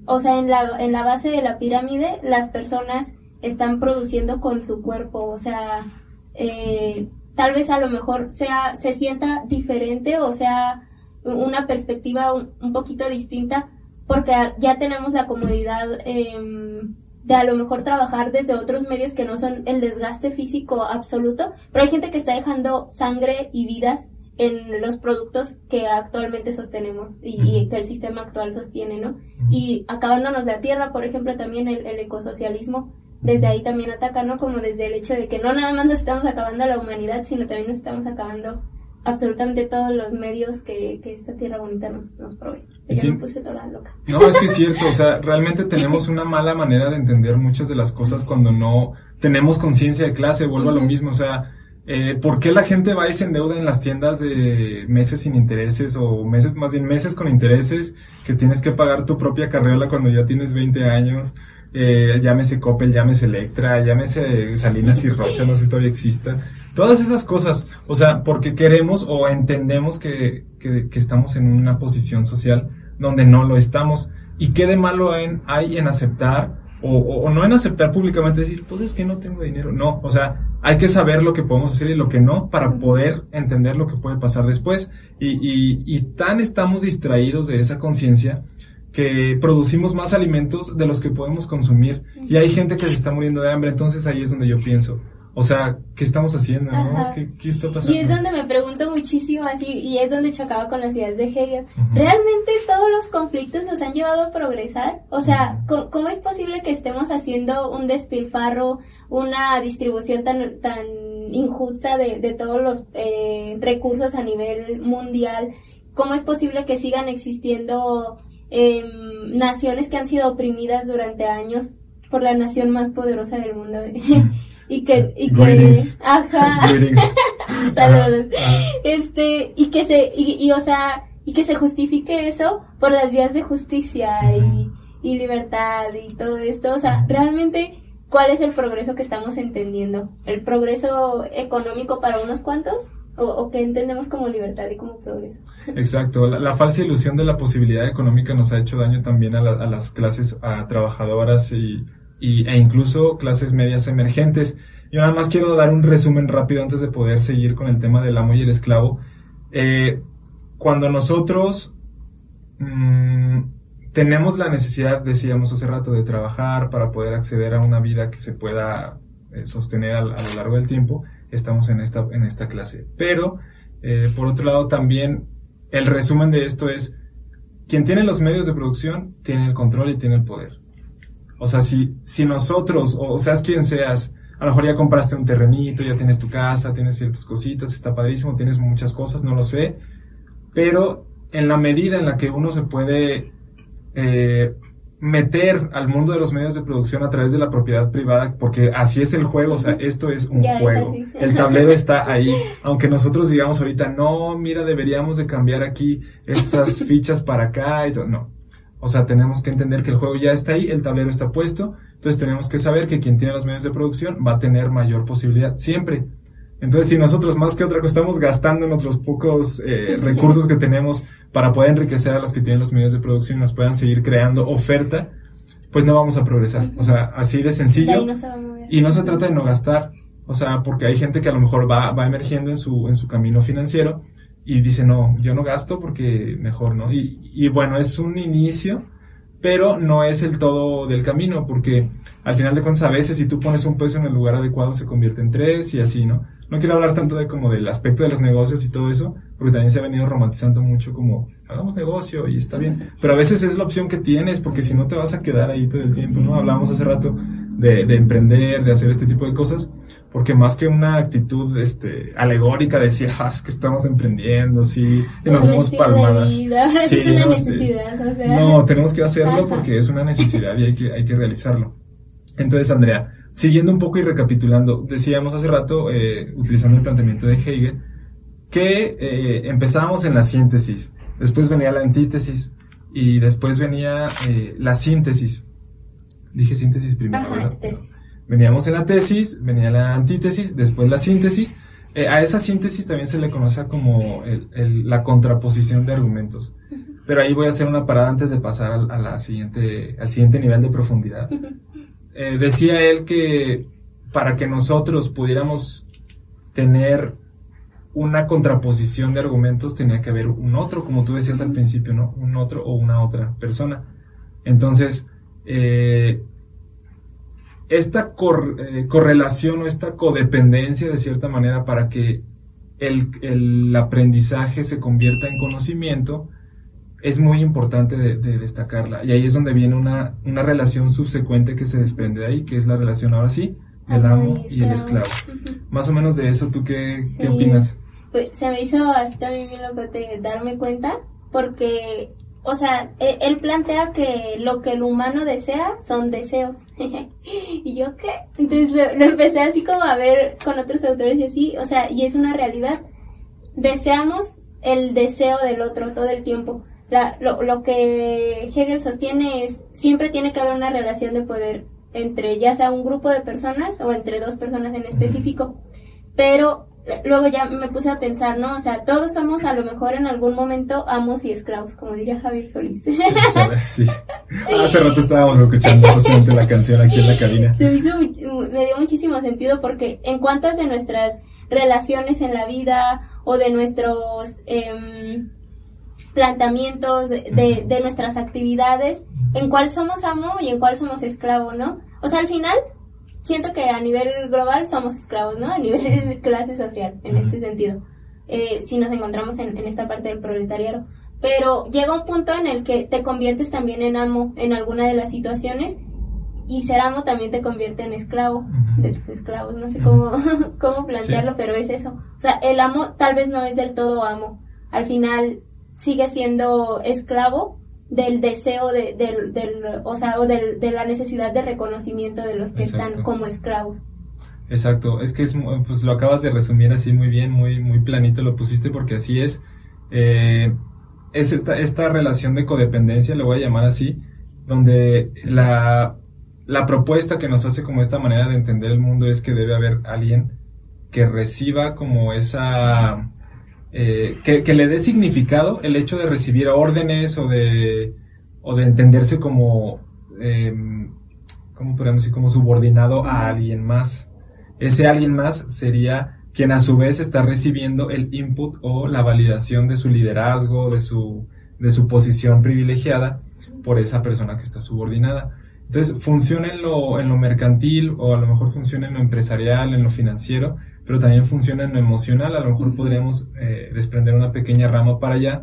o sea, en la, en la base de la pirámide las personas están produciendo con su cuerpo, o sea, eh, tal vez a lo mejor sea, se sienta diferente o sea una perspectiva un poquito distinta, porque ya tenemos la comodidad em, de a lo mejor trabajar desde otros medios que no son el desgaste físico absoluto, pero hay gente que está dejando sangre y vidas en los productos que actualmente sostenemos y, que el sistema actual sostiene, ¿no? Y acabándonos la tierra, por ejemplo, también el, el, ecosocialismo, desde ahí también ataca, ¿no? Como desde el hecho de que no nada más nos estamos acabando a la humanidad, sino también nos estamos acabando absolutamente todos los medios que, que esta tierra bonita nos, nos provee. Yo me puse toda loca. No, es que es cierto, o sea, realmente tenemos una mala manera de entender muchas de las cosas cuando no tenemos conciencia de clase, vuelvo a lo mismo, o sea, eh, ¿por qué la gente va y se endeuda en las tiendas de meses sin intereses o meses, más bien meses con intereses, que tienes que pagar tu propia carrera cuando ya tienes 20 años? eh, llámese Coppel, llámese Electra, llámese Salinas y Rocha, no sé si todavía exista. Todas esas cosas, o sea, porque queremos o entendemos que, que, que estamos en una posición social donde no lo estamos. ¿Y qué de malo hay en aceptar o, o, no en aceptar públicamente decir, pues es que no tengo dinero? No, o sea, hay que saber lo que podemos hacer y lo que no para poder entender lo que puede pasar después. Y, y, y tan estamos distraídos de esa conciencia que producimos más alimentos de los que podemos consumir. Y hay gente que se está muriendo de hambre, entonces ahí es donde yo pienso, o sea, ¿qué estamos haciendo? ¿Qué, está pasando? Y es donde me pregunto muchísimo así, y es donde chocaba con las ideas de Hegel. ¿Realmente todos los conflictos nos han llevado a progresar? O sea, ¿cómo, es posible que estemos haciendo un despilfarro, una distribución tan, tan injusta de, de todos los eh, recursos a nivel mundial? ¿Cómo es posible que sigan existiendo eh, naciones que han sido oprimidas durante años por la nación más poderosa del mundo? y que, y que, ajá, saludos, este, y que se, y, o sea, y que se justifique eso por las vías de justicia y, y libertad y todo esto, o sea, realmente, ¿cuál es el progreso que estamos entendiendo? ¿El progreso económico para unos cuantos? O, o, que entendemos como libertad y como progreso. Exacto, la, falsa ilusión de la posibilidad económica nos ha hecho daño también a, a las clases a trabajadoras y y, e incluso clases medias emergentes. Yo nada más quiero dar un resumen rápido antes de poder seguir con el tema del amo y el esclavo. Eh, cuando nosotros mmm, tenemos la necesidad, decíamos hace rato, de trabajar para poder acceder a una vida que se pueda eh, sostener a, lo largo del tiempo, estamos en esta, en esta clase. Pero, eh, por otro lado, también el resumen de esto es, quien tiene los medios de producción tiene el control y tiene el poder. O sea, si, si nosotros, o seas quien seas, a lo mejor ya compraste un terrenito, ya tienes tu casa, tienes ciertas cositas, está padrísimo, tienes muchas cosas, no lo sé, pero en la medida en la que uno se puede eh, meter al mundo de los medios de producción a través de la propiedad privada, porque así es el juego, o sea, esto es un juego, el tablero está ahí, aunque nosotros digamos ahorita, no, mira, deberíamos de cambiar aquí estas fichas para acá y todo, no, o sea, tenemos que entender que el juego ya está ahí, el tablero está puesto, entonces tenemos que saber que quien tiene los medios de producción va a tener mayor posibilidad siempre. Entonces, si nosotros más que otra cosa estamos gastando nuestros pocos eh, recursos que tenemos para poder enriquecer a los que tienen los medios de producción y nos puedan seguir creando oferta, pues no vamos a progresar. O sea, así de sencillo. y no se trata de no gastar. O sea, porque hay gente que a lo mejor va, va emergiendo en su, en su camino financiero y dice, no, yo no gasto porque mejor, ¿no? Y, y bueno, es un inicio, pero no es el todo del camino, porque al final de cuentas a veces si tú pones un peso en el lugar adecuado se convierte en tres y así, ¿no? No quiero hablar tanto de como del aspecto de los negocios y todo eso, porque también se ha venido romantizando mucho como, hagamos negocio y está bien, pero a veces es la opción que tienes, porque si no te vas a quedar ahí todo el tiempo, ¿no? Hablamos hace rato de, de emprender, de hacer este tipo de cosas, porque más que una actitud este alegórica de decir, ah, es que estamos emprendiendo, sí, y nos damos palmadas. sí, es una necesidad, o sea. No, tenemos que hacerlo porque es una necesidad y hay que, hay que realizarlo. Entonces, Andrea, siguiendo un poco y recapitulando, decíamos hace rato, eh, utilizando el planteamiento de Hegel, que eh, empezábamos en la síntesis, después venía la antítesis y después venía eh, la síntesis. Dije síntesis primero, ¿verdad? Veníamos en la tesis, venía la antítesis, después la síntesis. Eh, a esa síntesis también se le conoce como la contraposición de argumentos. Pero ahí voy a hacer una parada antes de pasar al, a la siguiente, al siguiente nivel de profundidad. Eh, decía él que para que nosotros pudiéramos tener una contraposición de argumentos tenía que haber un otro, como tú decías al principio, ¿no? Un otro o una otra persona. Entonces, eh, esta eh, correlación o esta codependencia de cierta manera para que el, aprendizaje se convierta en conocimiento es muy importante de, destacarla. Y ahí es donde viene una, una, relación subsecuente que se desprende de ahí, que es la relación ahora sí, el amo y el esclavo. Más o menos de eso, ¿tú qué, qué opinas? Pues se me hizo hasta bien loco de darme cuenta, porque o sea, e, él plantea que lo que el humano desea son deseos. y yo qué? Entonces lo, empecé así como a ver con otros autores y así, o sea, y es una realidad. Deseamos el deseo del otro todo el tiempo. la, lo, lo que Hegel sostiene es, siempre tiene que haber una relación de poder entre ya sea un grupo de personas o entre dos personas en específico. Pero luego ya me puse a pensar, ¿no? O sea, todos somos a lo mejor en algún momento amos y esclavos, como diría Javier Solís. Sí, sí. Hace rato estábamos escuchando justamente la canción aquí en la cabina. Se me, hizo, me dio muchísimo sentido porque en cuántas de nuestras relaciones en la vida o de nuestros eh, planteamientos de, de nuestras actividades, en cuál somos amo y en cuál somos esclavo, ¿no? O sea, al final, siento que a nivel global somos esclavos, ¿no? A nivel de clase social, en este sentido. Eh, si nos encontramos en, en, esta parte del proletariado. Pero llega un punto en el que te conviertes también en amo en alguna de las situaciones y ser amo también te convierte en esclavo de tus esclavos. No sé cómo, cómo plantearlo, pero es eso. O sea, el amo tal vez no es del todo amo. Al final sigue siendo esclavo del deseo de, del, del, o sea, o del, de la necesidad de reconocimiento de los que están como esclavos. Exacto, es que es, pues lo acabas de resumir así muy bien, muy, muy planito lo pusiste porque así es. Eh, es esta, esta relación de codependencia, le voy a llamar así, donde la, la propuesta que nos hace como esta manera de entender el mundo es que debe haber alguien que reciba como esa eh, que, le dé significado el hecho de recibir órdenes o de, o de entenderse como, eh, ¿cómo podemos decir? Como subordinado a alguien más. Ese alguien más sería quien a su vez está recibiendo el input o la validación de su liderazgo, de su, de su posición privilegiada por esa persona que está subordinada. Entonces, funciona en lo, en lo mercantil o a lo mejor funciona en lo empresarial, en lo financiero, pero también funciona en lo emocional. A lo mejor podríamos eh, desprender una pequeña rama para allá,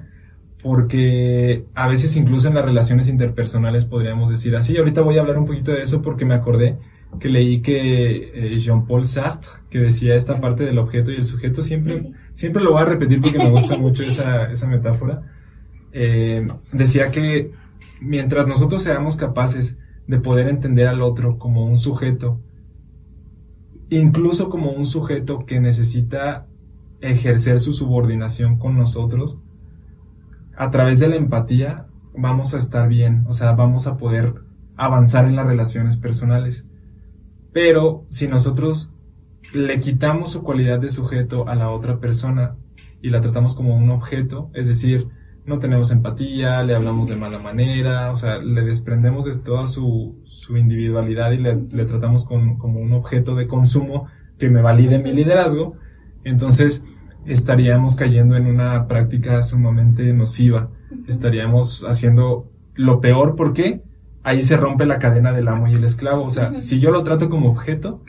porque a veces incluso en las relaciones interpersonales podríamos decir así. Ahorita voy a hablar un poquito de eso porque me acordé que leí que eh, Jean-Paul Sartre, que decía esta parte del objeto y el sujeto, siempre, siempre lo voy a repetir porque me gusta mucho esa, esa metáfora, eh, decía que mientras nosotros seamos capaces de poder entender al otro como un sujeto incluso como un sujeto que necesita ejercer su subordinación con nosotros, a través de la empatía vamos a estar bien, o sea, vamos a poder avanzar en las relaciones personales. Pero si nosotros le quitamos su cualidad de sujeto a la otra persona y la tratamos como un objeto, es decir, no tenemos empatía, le hablamos de mala manera, o sea, le desprendemos de toda su, su individualidad y le, le tratamos con, como un objeto de consumo que me valide mi liderazgo, entonces estaríamos cayendo en una práctica sumamente nociva, estaríamos haciendo lo peor porque ahí se rompe la cadena del amo y el esclavo, o sea, si yo lo trato como objeto,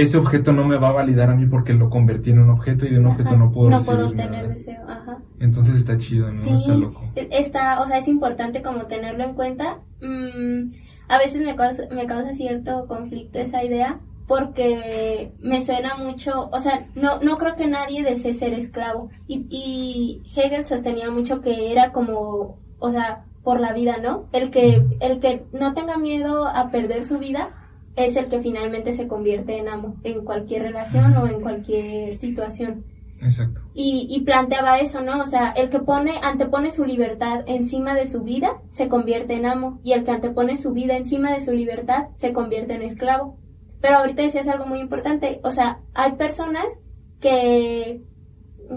ese objeto no me va a validar a mí porque lo convertí en un objeto y de un objeto no puedo No puedo obtener deseo, ajá. Entonces está chido, ¿no? Sí, está loco. Está, o sea, es importante como tenerlo en cuenta. Mm, a veces me causa, me causa cierto conflicto esa idea porque me suena mucho, o sea, no, no creo que nadie desee ser esclavo. Y, y Hegel sostenía mucho que era como, o sea, por la vida, ¿no? El que, el que no tenga miedo a perder su vida es el que finalmente se convierte en amo en cualquier relación o en cualquier situación. Exacto. Y, y, planteaba eso, ¿no? O sea, el que pone, antepone su libertad encima de su vida, se convierte en amo. Y el que antepone su vida encima de su libertad, se convierte en esclavo. Pero ahorita decías algo muy importante. O sea, hay personas que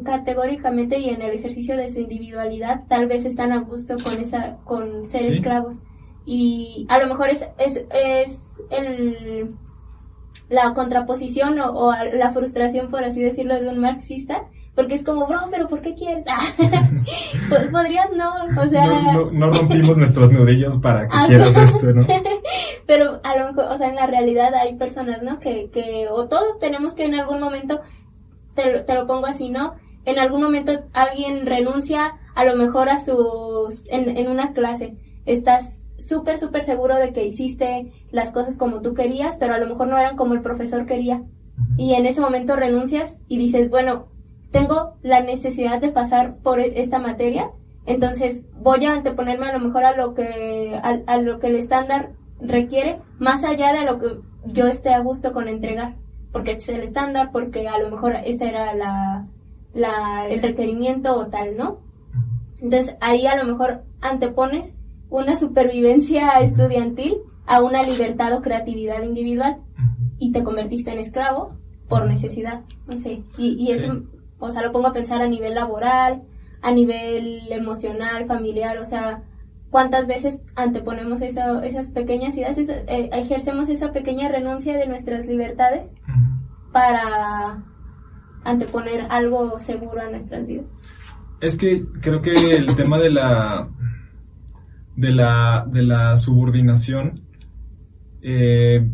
categóricamente y en el ejercicio de su individualidad tal vez están a gusto con esa, con ser esclavos y a lo mejor es, es, es el, la contraposición o, la frustración, por así decirlo, de un marxista, porque es como, bro, pero ¿por qué quieres? Podrías no, o sea... No, rompimos nuestros nudillos para que quieras esto, ¿no? pero a lo mejor, o sea, en la realidad hay personas, ¿no? Que, que o todos tenemos que en algún momento, te, te lo pongo así, ¿no? En algún momento alguien renuncia a lo mejor a sus, en, en una clase, estás súper, súper seguro de que hiciste las cosas como tú querías, pero a lo mejor no eran como el profesor quería. Y en ese momento renuncias y dices, bueno, tengo la necesidad de pasar por e-, esta materia, entonces voy a anteponerme a lo mejor a lo que, a, lo que el estándar requiere, más allá de lo que yo esté a gusto con entregar, porque este es el estándar, porque a lo mejor ese era la, la, el requerimiento o tal, ¿no? Entonces ahí a lo mejor antepones una supervivencia estudiantil a una libertad o creatividad individual y te convertiste en esclavo por necesidad, no sé, y, y eso, o sea, lo pongo a pensar a nivel laboral, a nivel emocional, familiar, o sea, cuántas veces anteponemos eso, esas pequeñas ideas, eh, ejercemos esa pequeña renuncia de nuestras libertades para anteponer algo seguro a nuestras vidas. Es que creo que el tema de la de la de la subordinación eh,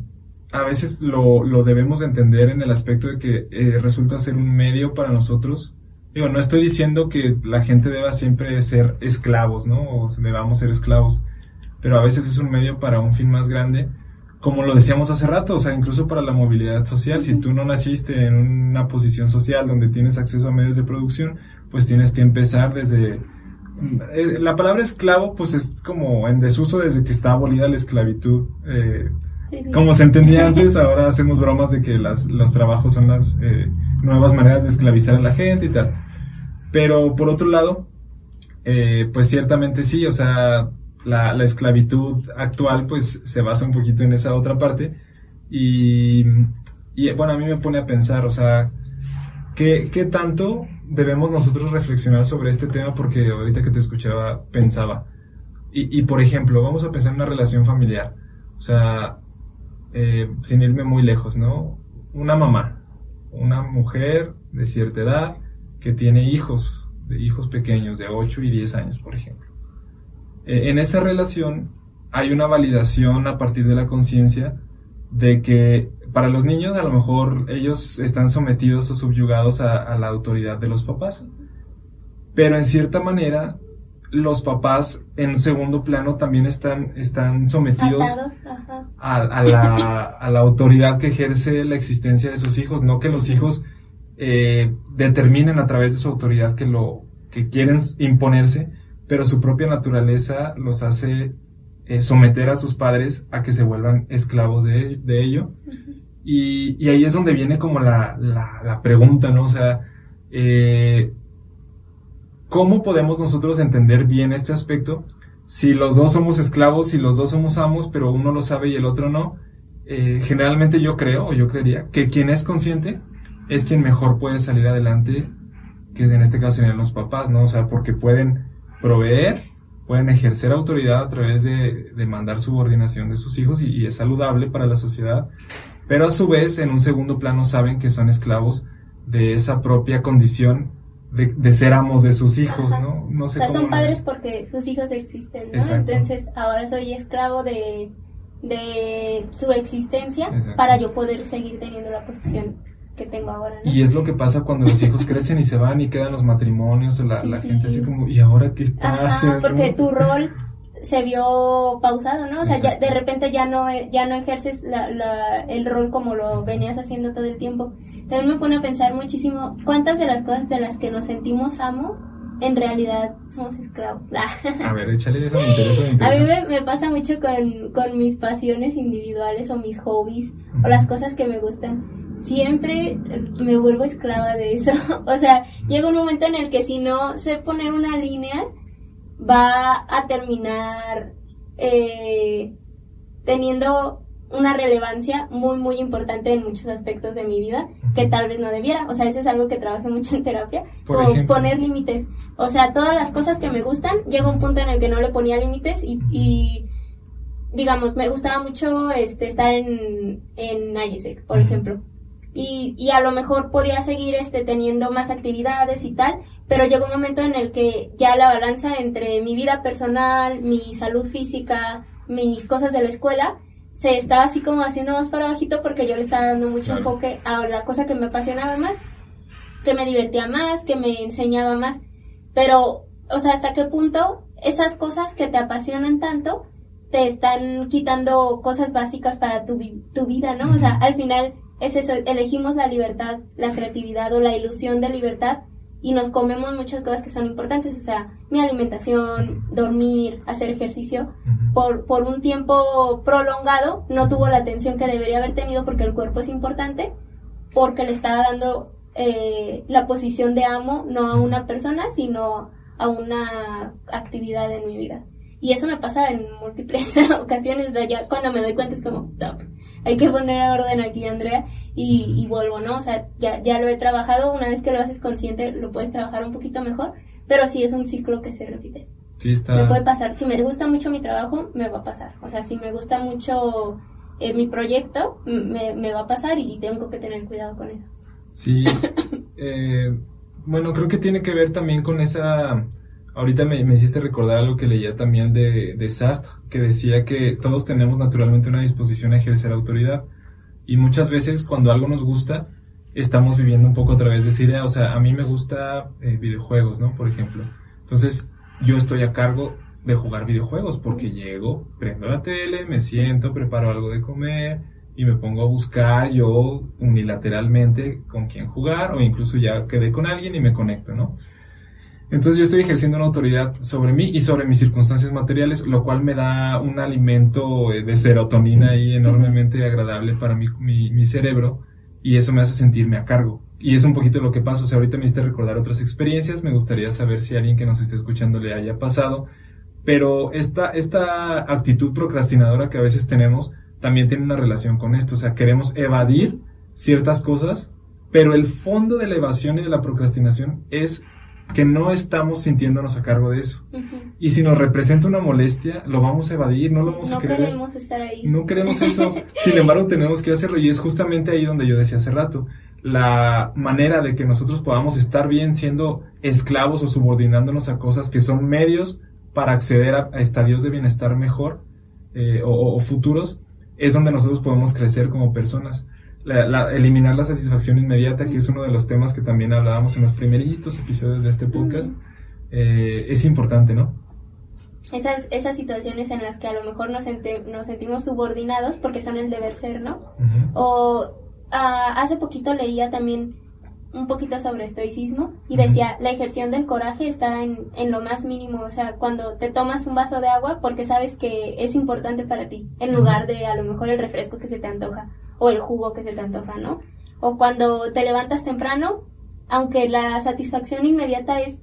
a veces lo, lo, debemos entender en el aspecto de que eh, resulta ser un medio para nosotros. Digo, no estoy diciendo que la gente deba siempre ser esclavos, ¿no? O debamos ser esclavos, pero a veces es un medio para un fin más grande, como lo decíamos hace rato, o sea, incluso para la movilidad social. Si tú no naciste en una posición social donde tienes acceso a medios de producción, pues tienes que empezar desde... Eh, la palabra esclavo, pues es como en desuso desde que está abolida la esclavitud. Eh, como se entendía antes, ahora hacemos bromas de que las, los trabajos son las eh, nuevas maneras de esclavizar a la gente y tal. Pero por otro lado, eh, pues ciertamente sí, o sea, la, la, esclavitud actual pues se basa un poquito en esa otra parte. Y, y bueno, a mí me pone a pensar, o sea, ¿qué, ¿qué tanto debemos nosotros reflexionar sobre este tema? Porque ahorita que te escuchaba pensaba. Y, por ejemplo, vamos a pensar en una relación familiar. O sea, eh, sin irme muy lejos, ¿no? Una mamá, una mujer de cierta edad que tiene hijos, de hijos pequeños de 8 y 10 años, por ejemplo. Eh, en esa relación hay una validación a partir de la conciencia de que para los niños a lo mejor ellos están sometidos o subyugados a la autoridad de los papás. Pero en cierta manera los papás en segundo plano también están, están sometidos a, la, autoridad que ejerce la existencia de sus hijos, no que los hijos eh, determinen a través de su autoridad que lo que quieren imponerse, pero su propia naturaleza los hace eh, someter a sus padres a que se vuelvan esclavos de, ello. Y, ahí es donde viene como la, la, pregunta, ¿no? O sea, eh, ¿Cómo podemos nosotros entender bien este aspecto? Si los dos somos esclavos, si los dos somos amos, pero uno lo sabe y el otro no, eh, generalmente yo creo, o yo creería, que quien es consciente es quien mejor puede salir adelante, que en este caso serían los papás, ¿no? O sea, porque pueden proveer, pueden ejercer autoridad a través de, de mandar subordinación de sus hijos y, y, es saludable para la sociedad, pero a su vez en un segundo plano saben que son esclavos de esa propia condición de, ser amos de sus hijos, ¿no? No sé o sea, son padres porque sus hijos existen, ¿no? Entonces, ahora soy esclavo de, de su existencia para yo poder seguir teniendo la posición que tengo ahora, ¿no? Y es lo que pasa cuando los hijos crecen y se van y quedan los matrimonios o la, gente así como, ¿y ahora qué pasa? porque tu rol se vio pausado, ¿no? O sea, ya, de repente ya no, ya no ejerces la, el rol como lo venías haciendo todo el tiempo. También me pone a pensar muchísimo cuántas de las cosas de las que nos sentimos amos en realidad somos esclavos. a ver, échale eso, me interesa. A mí me, pasa mucho con, con, mis pasiones individuales o mis hobbies o las cosas que me gustan. Siempre me vuelvo esclava de eso. o sea, llega un momento en el que si no sé poner una línea, va a terminar eh, teniendo una relevancia muy muy importante en muchos aspectos de mi vida que tal vez no debiera. O sea, eso es algo que trabajé mucho en terapia, como poner límites. O sea, todas las cosas que me gustan, llega un punto en el que no le ponía límites y, y digamos, me gustaba mucho este estar en, en Ayesec, por ejemplo y, y a lo mejor podía seguir este, teniendo más actividades y tal, pero llegó un momento en el que ya la balanza entre mi vida personal, mi salud física, mis cosas de la escuela, se estaba así como haciendo más para bajito porque yo le estaba dando mucho enfoque a la cosa que me apasionaba más, que me divertía más, que me enseñaba más. Pero, o sea, ¿hasta qué punto esas cosas que te apasionan tanto te están quitando cosas básicas para tu, tu vida, ¿no? O sea, al final es eso, elegimos la libertad, la creatividad o la ilusión de libertad y nos comemos muchas cosas que son importantes, o sea, mi alimentación, dormir, hacer ejercicio, por, por un tiempo prolongado no tuvo la atención que debería haber tenido porque el cuerpo es importante, porque le estaba dando eh, la posición de amo no a una persona, sino a una actividad en mi vida. Y eso me pasa en múltiples ocasiones, o ya cuando me doy cuenta es como, stop, hay que poner orden aquí, Andrea, y, y, vuelvo, ¿no? O sea, ya, ya lo he trabajado, una vez que lo haces consciente, lo puedes trabajar un poquito mejor, pero sí es un ciclo que se repite. Sí, está. Me puede pasar, si me gusta mucho mi trabajo, me va a pasar. O sea, si me gusta mucho eh, mi proyecto, me, me va a pasar y tengo que tener cuidado con eso. Sí, eh, bueno, creo que tiene que ver también con esa Ahorita me, hiciste recordar algo que leía también de, de Sartre, que decía que todos tenemos naturalmente una disposición a ejercer autoridad. Y muchas veces cuando algo nos gusta, estamos viviendo un poco a través de esa idea. O sea, a mí me gusta eh, videojuegos, ¿no? Por ejemplo. Entonces, yo estoy a cargo de jugar videojuegos porque llego, prendo la tele, me siento, preparo algo de comer y me pongo a buscar yo unilateralmente con quién jugar o incluso ya quedé con alguien y me conecto, ¿no? Entonces yo estoy ejerciendo una autoridad sobre mí y sobre mis circunstancias materiales, lo cual me da un alimento eh, de serotonina ahí enormemente agradable para mi, mi, cerebro y eso me hace sentirme a cargo. Y es un poquito lo que pasa. O sea, ahorita me hiciste recordar otras experiencias, me gustaría saber si alguien que nos esté escuchando le haya pasado, pero esta, esta actitud procrastinadora que a veces tenemos también tiene una relación con esto. O sea, queremos evadir ciertas cosas, pero el fondo de la evasión y de la procrastinación es que no estamos sintiéndonos a cargo de eso. Y si nos representa una molestia, lo vamos a evadir, no lo vamos a querer. No queremos estar ahí. No queremos eso. Sin embargo, tenemos que hacerlo y es justamente ahí donde yo decía hace rato. La manera de que nosotros podamos estar bien siendo esclavos o subordinándonos a cosas que son medios para acceder a, estadios de bienestar mejor eh, o futuros, es donde nosotros podemos crecer como personas eliminar la satisfacción inmediata, que es uno de los temas que también hablábamos en los primeritos episodios de este podcast, eh, es importante, ¿no? Esas, esas situaciones en las que a lo mejor nos, nos sentimos subordinados porque son el deber ser, ¿no? O ah, hace poquito leía también un poquito sobre estoicismo y decía, la ejerción del coraje está en, en, lo más mínimo, o sea, cuando te tomas un vaso de agua porque sabes que es importante para ti, en lugar de a lo mejor el refresco que se te antoja o el jugo que se te antoja, ¿no? O cuando te levantas temprano, aunque la satisfacción inmediata es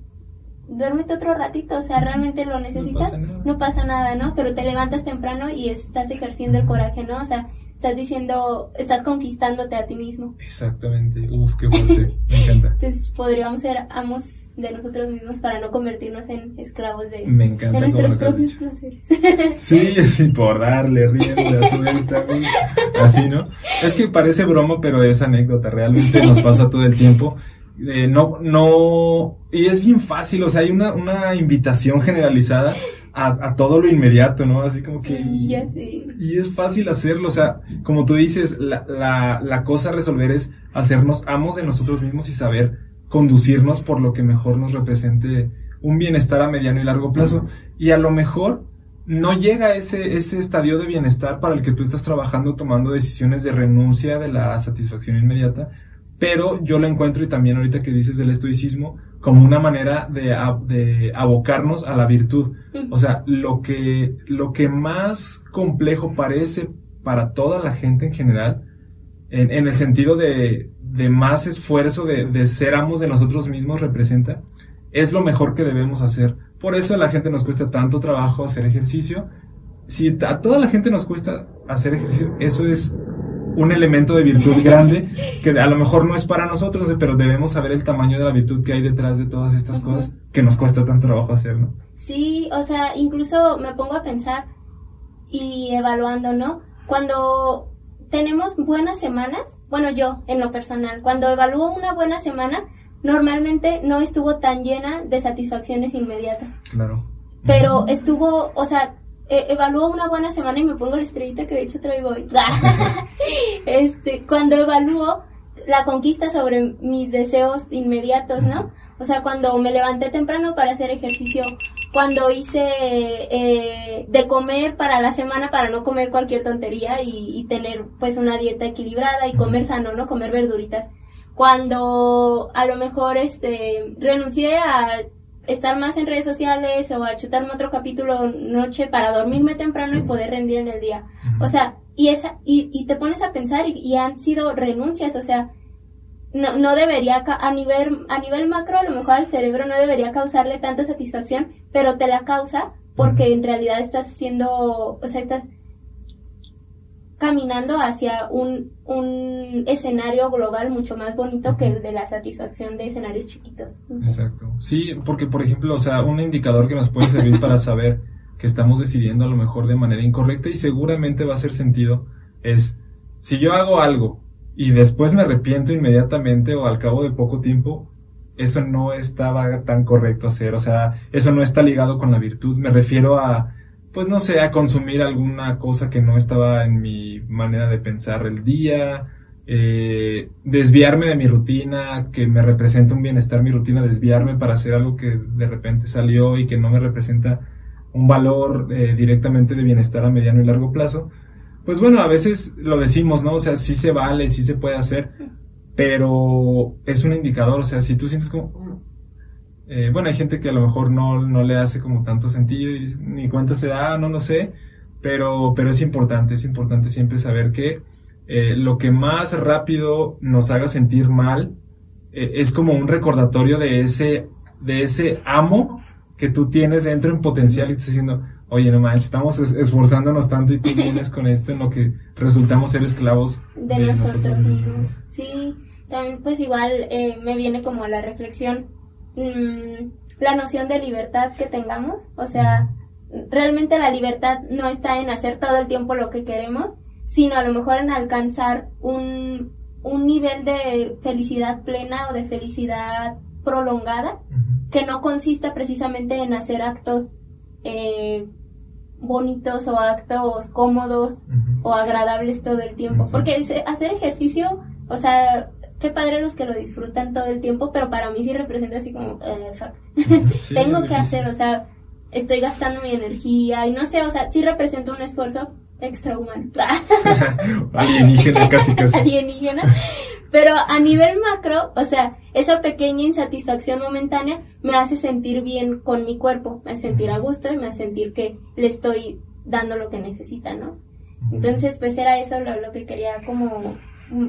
duérmete otro ratito, o sea, realmente lo necesitas, no pasa, nada, ¿no? Pero te levantas temprano y estás ejerciendo el coraje, ¿no? O sea, estás diciendo, estás conquistándote a ti mismo. Exactamente, uf, qué fuerte, me encanta. Entonces podríamos ser amos de nosotros mismos para no convertirnos en esclavos de, nuestros propios placeres. Sí, así por darle rienda suelta, así, ¿no? Es que parece broma, pero es anécdota, realmente nos pasa todo el tiempo. Eh, no, no, y es bien fácil, o sea, hay una, una invitación generalizada a, todo lo inmediato, ¿no? Así como que... Y es fácil hacerlo, o sea, como tú dices, la, la, la cosa a resolver es hacernos amos de nosotros mismos y saber conducirnos por lo que mejor nos represente un bienestar a mediano y largo plazo. Y a lo mejor no llega ese, ese estadio de bienestar para el que tú estás trabajando tomando decisiones de renuncia de la satisfacción inmediata, pero yo lo encuentro y también ahorita que dices del estoicismo como una manera de, de abocarnos a la virtud. O sea, lo que, lo que más complejo parece para toda la gente en general, en, en el sentido de, de más esfuerzo de, de, ser amos de nosotros mismos representa, es lo mejor que debemos hacer. Por eso a la gente nos cuesta tanto trabajo hacer ejercicio. Si a toda la gente nos cuesta hacer ejercicio, eso es un elemento de virtud grande que a lo mejor no es para nosotros, pero debemos saber el tamaño de la virtud que hay detrás de todas estas cosas que nos cuesta tanto trabajo hacer, ¿no? Sí, o sea, incluso me pongo a pensar y evaluando, ¿no? Cuando tenemos buenas semanas, bueno, yo en lo personal, cuando evalúo una buena semana, normalmente no estuvo tan llena de satisfacciones inmediatas. Claro. Pero estuvo, o sea, eh, evalúo una buena semana y me pongo la estrellita que de hecho traigo hoy. este, cuando evalúo la conquista sobre mis deseos inmediatos, ¿no? O sea, cuando me levanté temprano para hacer ejercicio, cuando hice eh, de comer para la semana para no comer cualquier tontería y, y, tener pues una dieta equilibrada y comer sano, ¿no? Comer verduritas. Cuando a lo mejor este renuncié a estar más en redes sociales o a chutarme otro capítulo noche para dormirme temprano y poder rendir en el día. O sea, y esa, y, y te pones a pensar y, han sido renuncias, o sea, no, no debería, a nivel, a nivel macro, a lo mejor al cerebro no debería causarle tanta satisfacción, pero te la causa porque en realidad estás siendo, o sea, estás caminando hacia un, un escenario global mucho más bonito que el de la satisfacción de escenarios chiquitos. Exacto. Sí, porque por ejemplo, o sea, un indicador que nos puede servir para saber que estamos decidiendo a lo mejor de manera incorrecta y seguramente va a hacer sentido es si yo hago algo y después me arrepiento inmediatamente o al cabo de poco tiempo, eso no estaba tan correcto hacer, o sea, eso no está ligado con la virtud, me refiero a pues no sé, a consumir alguna cosa que no estaba en mi manera de pensar el día, eh, desviarme de mi rutina, que me representa un bienestar mi rutina, desviarme para hacer algo que de repente salió y que no me representa un valor eh, directamente de bienestar a mediano y largo plazo, pues bueno, a veces lo decimos, ¿no? O sea, sí se vale, sí se puede hacer, pero es un indicador, o sea, si tú sientes como, eh, bueno, hay gente que a lo mejor no, no le hace como tanto sentido y ni cuenta se da, no lo sé, pero, pero es importante, es importante siempre saber que eh, lo que más rápido nos haga sentir mal eh, es como un recordatorio de ese, de ese amo que tú tienes dentro en potencial y te está diciendo, oye, no manches, estamos esforzándonos tanto y tú vienes con esto en lo que resultamos ser esclavos de, nosotros, mismos. Sí, también pues igual me viene como la reflexión Mm, la noción de libertad que tengamos. O sea, realmente la libertad no está en hacer todo el tiempo lo que queremos, sino a lo mejor en alcanzar un, un nivel de felicidad plena o de felicidad prolongada que no consista precisamente en hacer actos eh, bonitos o actos cómodos o agradables todo el tiempo. Porque hacer ejercicio, o sea, qué padre los que lo disfrutan todo el tiempo, pero para mí sí representa así como, eh, fuck. Tengo que hacer, o sea, estoy gastando mi energía y no sé, o sea, sí representa un esfuerzo extrahumano. Alienígena, casi casi. Alienígena. Pero a nivel macro, o sea, esa pequeña insatisfacción momentánea me hace sentir bien con mi cuerpo, me hace sentir a gusto y me hace sentir que le estoy dando lo que necesita, ¿no? Entonces, pues era eso lo, lo que quería como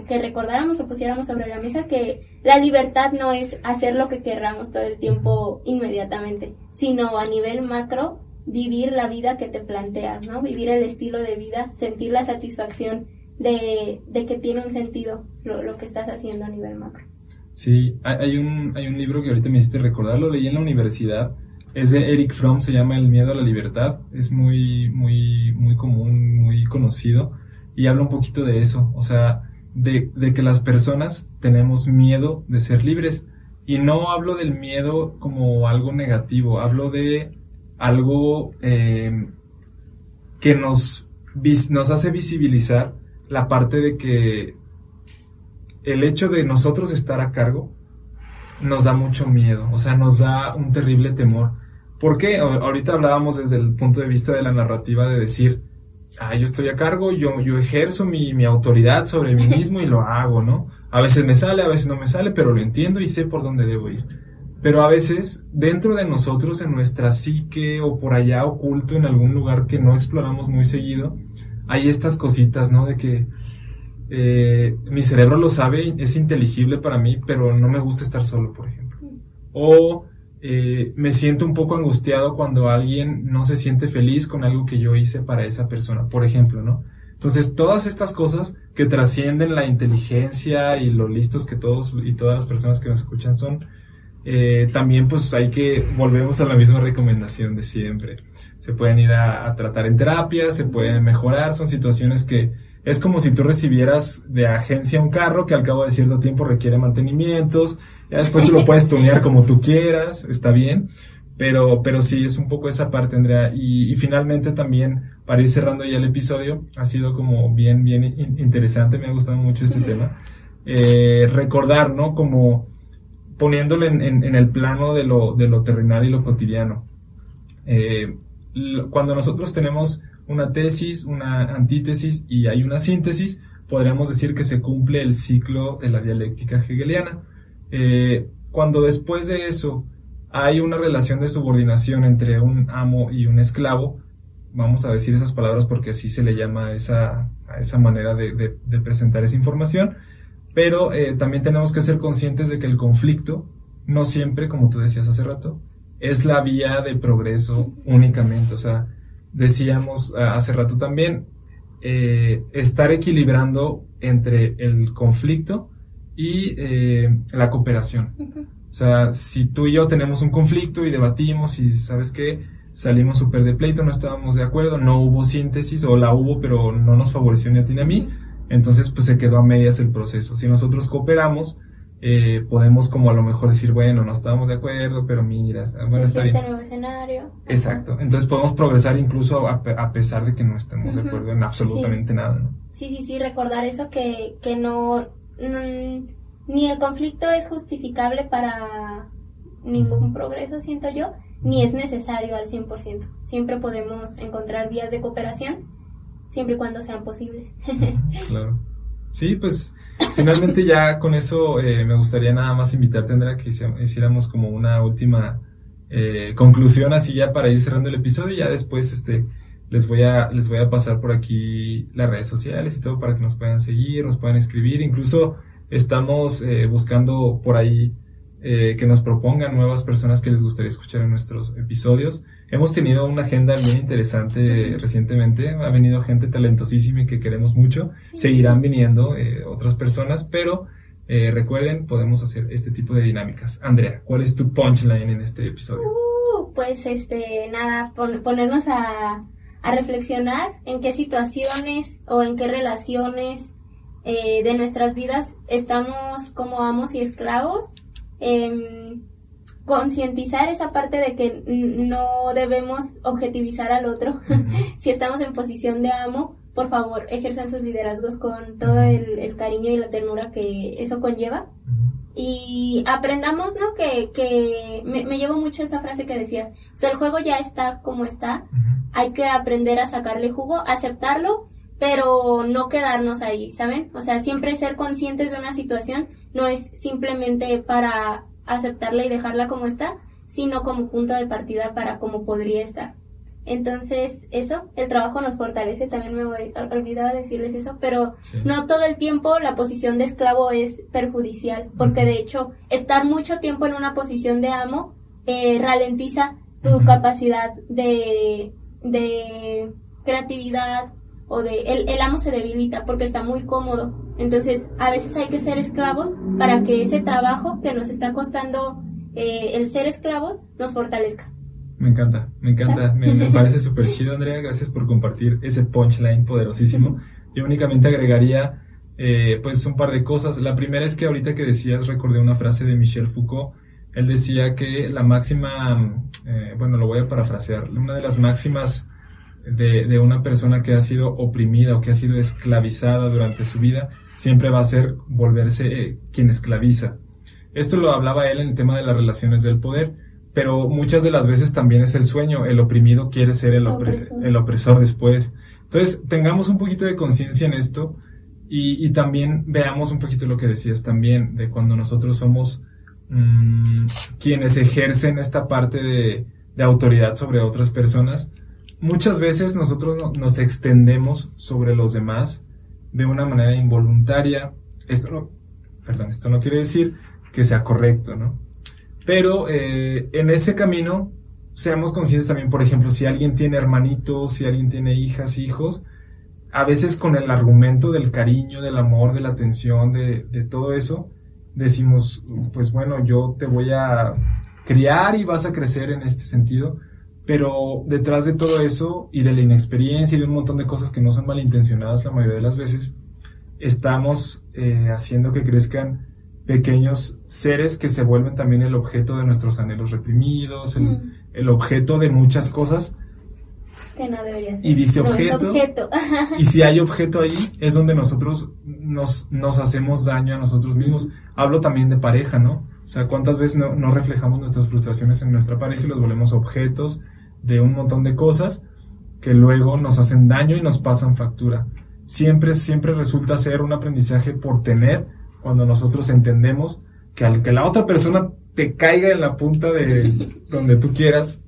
que recordáramos o pusiéramos sobre la mesa que la libertad no es hacer lo que querramos todo el tiempo inmediatamente, sino a nivel macro vivir la vida que te planteas, ¿no? Vivir el estilo de vida, sentir la satisfacción de, que tiene un sentido lo, lo, que estás haciendo a nivel macro. Sí, hay un, hay un libro que ahorita me hiciste recordar, lo leí en la universidad, es de Eric Fromm, se llama El miedo a la libertad, es muy, muy, muy común, muy conocido, y habla un poquito de eso, o sea, de, que las personas tenemos miedo de ser libres. Y no hablo del miedo como algo negativo, hablo de algo eh, que nos, nos hace visibilizar la parte de que el hecho de nosotros estar a cargo nos da mucho miedo, o sea, nos da un terrible temor. ¿Por qué? Ahorita hablábamos desde el punto de vista de la narrativa de decir, ah, yo estoy a cargo, yo, yo ejerzo mi, mi autoridad sobre mí mismo y lo hago, ¿no? A veces me sale, a veces no me sale, pero lo entiendo y sé por dónde debo ir. Pero a veces, dentro de nosotros, en nuestra psique o por allá oculto en algún lugar que no exploramos muy seguido, hay estas cositas, ¿no? De que eh, mi cerebro lo sabe, es inteligible para mí, pero no me gusta estar solo, por ejemplo. O eh, me siento un poco angustiado cuando alguien no se siente feliz con algo que yo hice para esa persona, por ejemplo, ¿no? Entonces, todas estas cosas que trascienden la inteligencia y lo listos que todos y todas las personas que nos escuchan son, eh, también pues hay que, volvemos a la misma recomendación de siempre. Se pueden ir a, a tratar en terapia, se pueden mejorar, son situaciones que es como si tú recibieras de agencia un carro que al cabo de cierto tiempo requiere mantenimientos, ya después tú lo puedes tunear como tú quieras, está bien, pero, pero sí, es un poco esa parte, Andrea. Y, finalmente también, para ir cerrando ya el episodio, ha sido como bien, bien interesante, me ha gustado mucho este tema. Eh, recordar, ¿no? Como poniéndolo en, en, el plano de lo, de lo terrenal y lo cotidiano. Eh, cuando nosotros tenemos una tesis, una antítesis y hay una síntesis, podríamos decir que se cumple el ciclo de la dialéctica hegeliana. Eh, cuando después de eso hay una relación de subordinación entre un amo y un esclavo, vamos a decir esas palabras porque así se le llama a esa, esa manera de, presentar esa información, pero eh, también tenemos que ser conscientes de que el conflicto no siempre, como tú decías hace rato, es la vía de progreso únicamente. O sea, decíamos ah, hace rato también, eh, estar equilibrando entre el conflicto y eh, la cooperación. O sea, si tú y yo tenemos un conflicto y debatimos y sabes que salimos súper de pleito, no estábamos de acuerdo, no hubo síntesis o la hubo pero no nos favoreció ni a ti ni a mí, entonces pues se quedó a medias el proceso. Si nosotros cooperamos, eh, podemos como a lo mejor decir, bueno, no estábamos de acuerdo, pero mira, bueno, está bien. Este nuevo escenario. Exacto. Entonces podemos progresar incluso a, pesar de que no estemos de acuerdo en absolutamente nada, ¿no? Sí, sí, sí, recordar eso que, que no, ni el conflicto es justificable para ningún progreso, siento yo, ni es necesario al 100%. Siempre podemos encontrar vías de cooperación, siempre y cuando sean posibles. claro. Sí, pues finalmente ya con eso eh, me gustaría nada más invitarte, Andrea, que hiciéramos como una última eh, conclusión así ya para ir cerrando el episodio y ya después este les voy a les voy a pasar por aquí las redes sociales y todo para que nos puedan seguir, nos puedan escribir, incluso estamos eh, buscando por ahí eh, que nos propongan nuevas personas que les gustaría escuchar en nuestros episodios. Hemos tenido una agenda bien interesante recientemente, ha venido gente talentosísima y que queremos mucho, seguirán viniendo eh, otras personas, pero eh, recuerden, podemos hacer este tipo de dinámicas. Andrea, ¿cuál es tu punchline en este episodio? Uh, pues este, nada, ponernos a, a reflexionar en qué situaciones o en qué relaciones de nuestras vidas estamos como amos y esclavos eh, concientizar esa parte de que no debemos objetivizar al otro. si estamos en posición de amo, por favor, ejerzan sus liderazgos con todo el, cariño y la ternura que eso conlleva. Y aprendamos, ¿no? Que, que me, me, llevo mucho esta frase que decías. O sea, el juego ya está como está. Hay que aprender a sacarle jugo, aceptarlo, pero no quedarnos ahí, ¿saben? O sea, siempre ser conscientes de una situación no es simplemente para aceptarla y dejarla como está, sino como punto de partida para cómo podría estar. Entonces, eso, el trabajo nos fortalece, también me voy, olvidaba decirles eso, pero no todo el tiempo la posición de esclavo es perjudicial, porque de hecho, estar mucho tiempo en una posición de amo eh, ralentiza tu capacidad de, de creatividad, o de el, el, amo se debilita porque está muy cómodo. Entonces, a veces hay que ser esclavos para que ese trabajo que nos está costando eh, el ser esclavos nos fortalezca. Me encanta, me encanta, me, parece súper chido, Andrea. Gracias por compartir ese punchline poderosísimo. Yo únicamente agregaría, eh, pues, un par de cosas. La primera es que ahorita que decías, recordé una frase de Michel Foucault. Él decía que la máxima, eh, bueno, lo voy a parafrasear, una de las máximas de, una persona que ha sido oprimida o que ha sido esclavizada durante su vida, siempre va a ser volverse eh, quien esclaviza. Esto lo hablaba él en el tema de las relaciones del poder, pero muchas de las veces también es el sueño, el oprimido quiere ser el, el opresor después. Entonces, tengamos un poquito de conciencia en esto y, también veamos un poquito lo que decías también, de cuando nosotros somos mm, quienes ejercen esta parte de, de autoridad sobre otras personas, muchas veces nosotros nos extendemos sobre los demás de una manera involuntaria. Esto no, perdón, esto no quiere decir que sea correcto, ¿no? Pero eh, en ese camino, seamos conscientes también, por ejemplo, si alguien tiene hermanitos, si alguien tiene hijas, hijos, a veces con el argumento del cariño, del amor, de la atención, de, todo eso, decimos, pues bueno, yo te voy a criar y vas a crecer en este sentido, pero detrás de todo eso y de la inexperiencia y de un montón de cosas que no son malintencionadas la mayoría de las veces, estamos eh, haciendo que crezcan pequeños seres que se vuelven también el objeto de nuestros anhelos reprimidos, el, objeto de muchas cosas. Que no debería ser. Y dice objeto. y si hay objeto ahí, es donde nosotros nos, nos hacemos daño a nosotros mismos. Hablo también de pareja, ¿no? O sea, ¿cuántas veces no, no reflejamos nuestras frustraciones en nuestra pareja y los volvemos objetos de un montón de cosas que luego nos hacen daño y nos pasan factura. Siempre, siempre resulta ser un aprendizaje por tener cuando nosotros entendemos que al que la otra persona te caiga en la punta de donde tú quieras,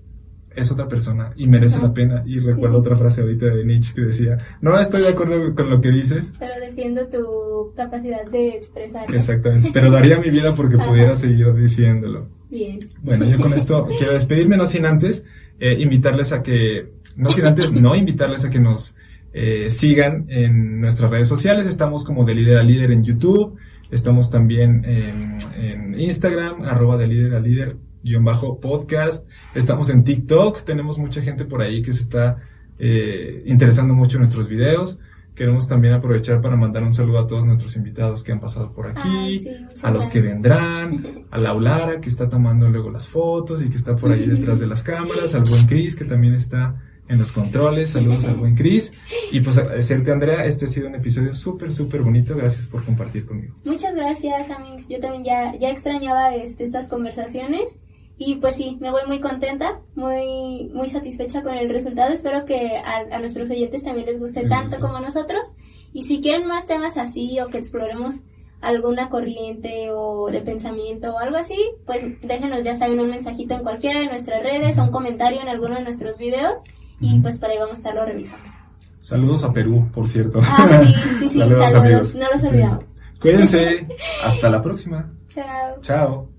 es otra persona y merece la pena. Y recuerdo otra frase ahorita de Nietzsche que decía, no estoy de acuerdo con lo que dices. Pero defiendo tu capacidad de expresar. Exactamente, pero daría mi vida porque pudiera seguir diciéndolo. Bien. Bueno, yo con esto quiero despedirme, no sin antes eh, invitarles a que, no sin antes, no invitarles a que nos eh, sigan en nuestras redes sociales. Estamos como de líder a líder en YouTube. Estamos también en, en Instagram, arroba de líder a líder guion bajo podcast. Estamos en TikTok, tenemos mucha gente por ahí que se está eh, interesando mucho en nuestros videos. Queremos también aprovechar para mandar un saludo a todos nuestros invitados que han pasado por aquí, a los que vendrán, a Laulara que está tomando luego las fotos y que está por ahí detrás de las cámaras, al buen Cris que también está en los controles, saludos al buen Cris. Y pues agradecerte Andrea, este ha sido un episodio súper súper bonito, gracias por compartir conmigo. Muchas gracias amigos, yo también ya, ya extrañaba este, estas conversaciones. Y pues sí, me voy muy contenta, muy, muy satisfecha con el resultado. Espero que a, nuestros oyentes también les guste tanto como a nosotros. Y si quieren más temas así o que exploremos alguna corriente o de pensamiento o algo así, pues déjenos ya saben un mensajito en cualquiera de nuestras redes o un comentario en alguno de nuestros videos y pues por ahí vamos a estarlo revisando. Saludos a Perú, por cierto. Ah, sí, sí, sí, saludos, no los olvidamos. Cuídense, hasta la próxima. Chao. Chao.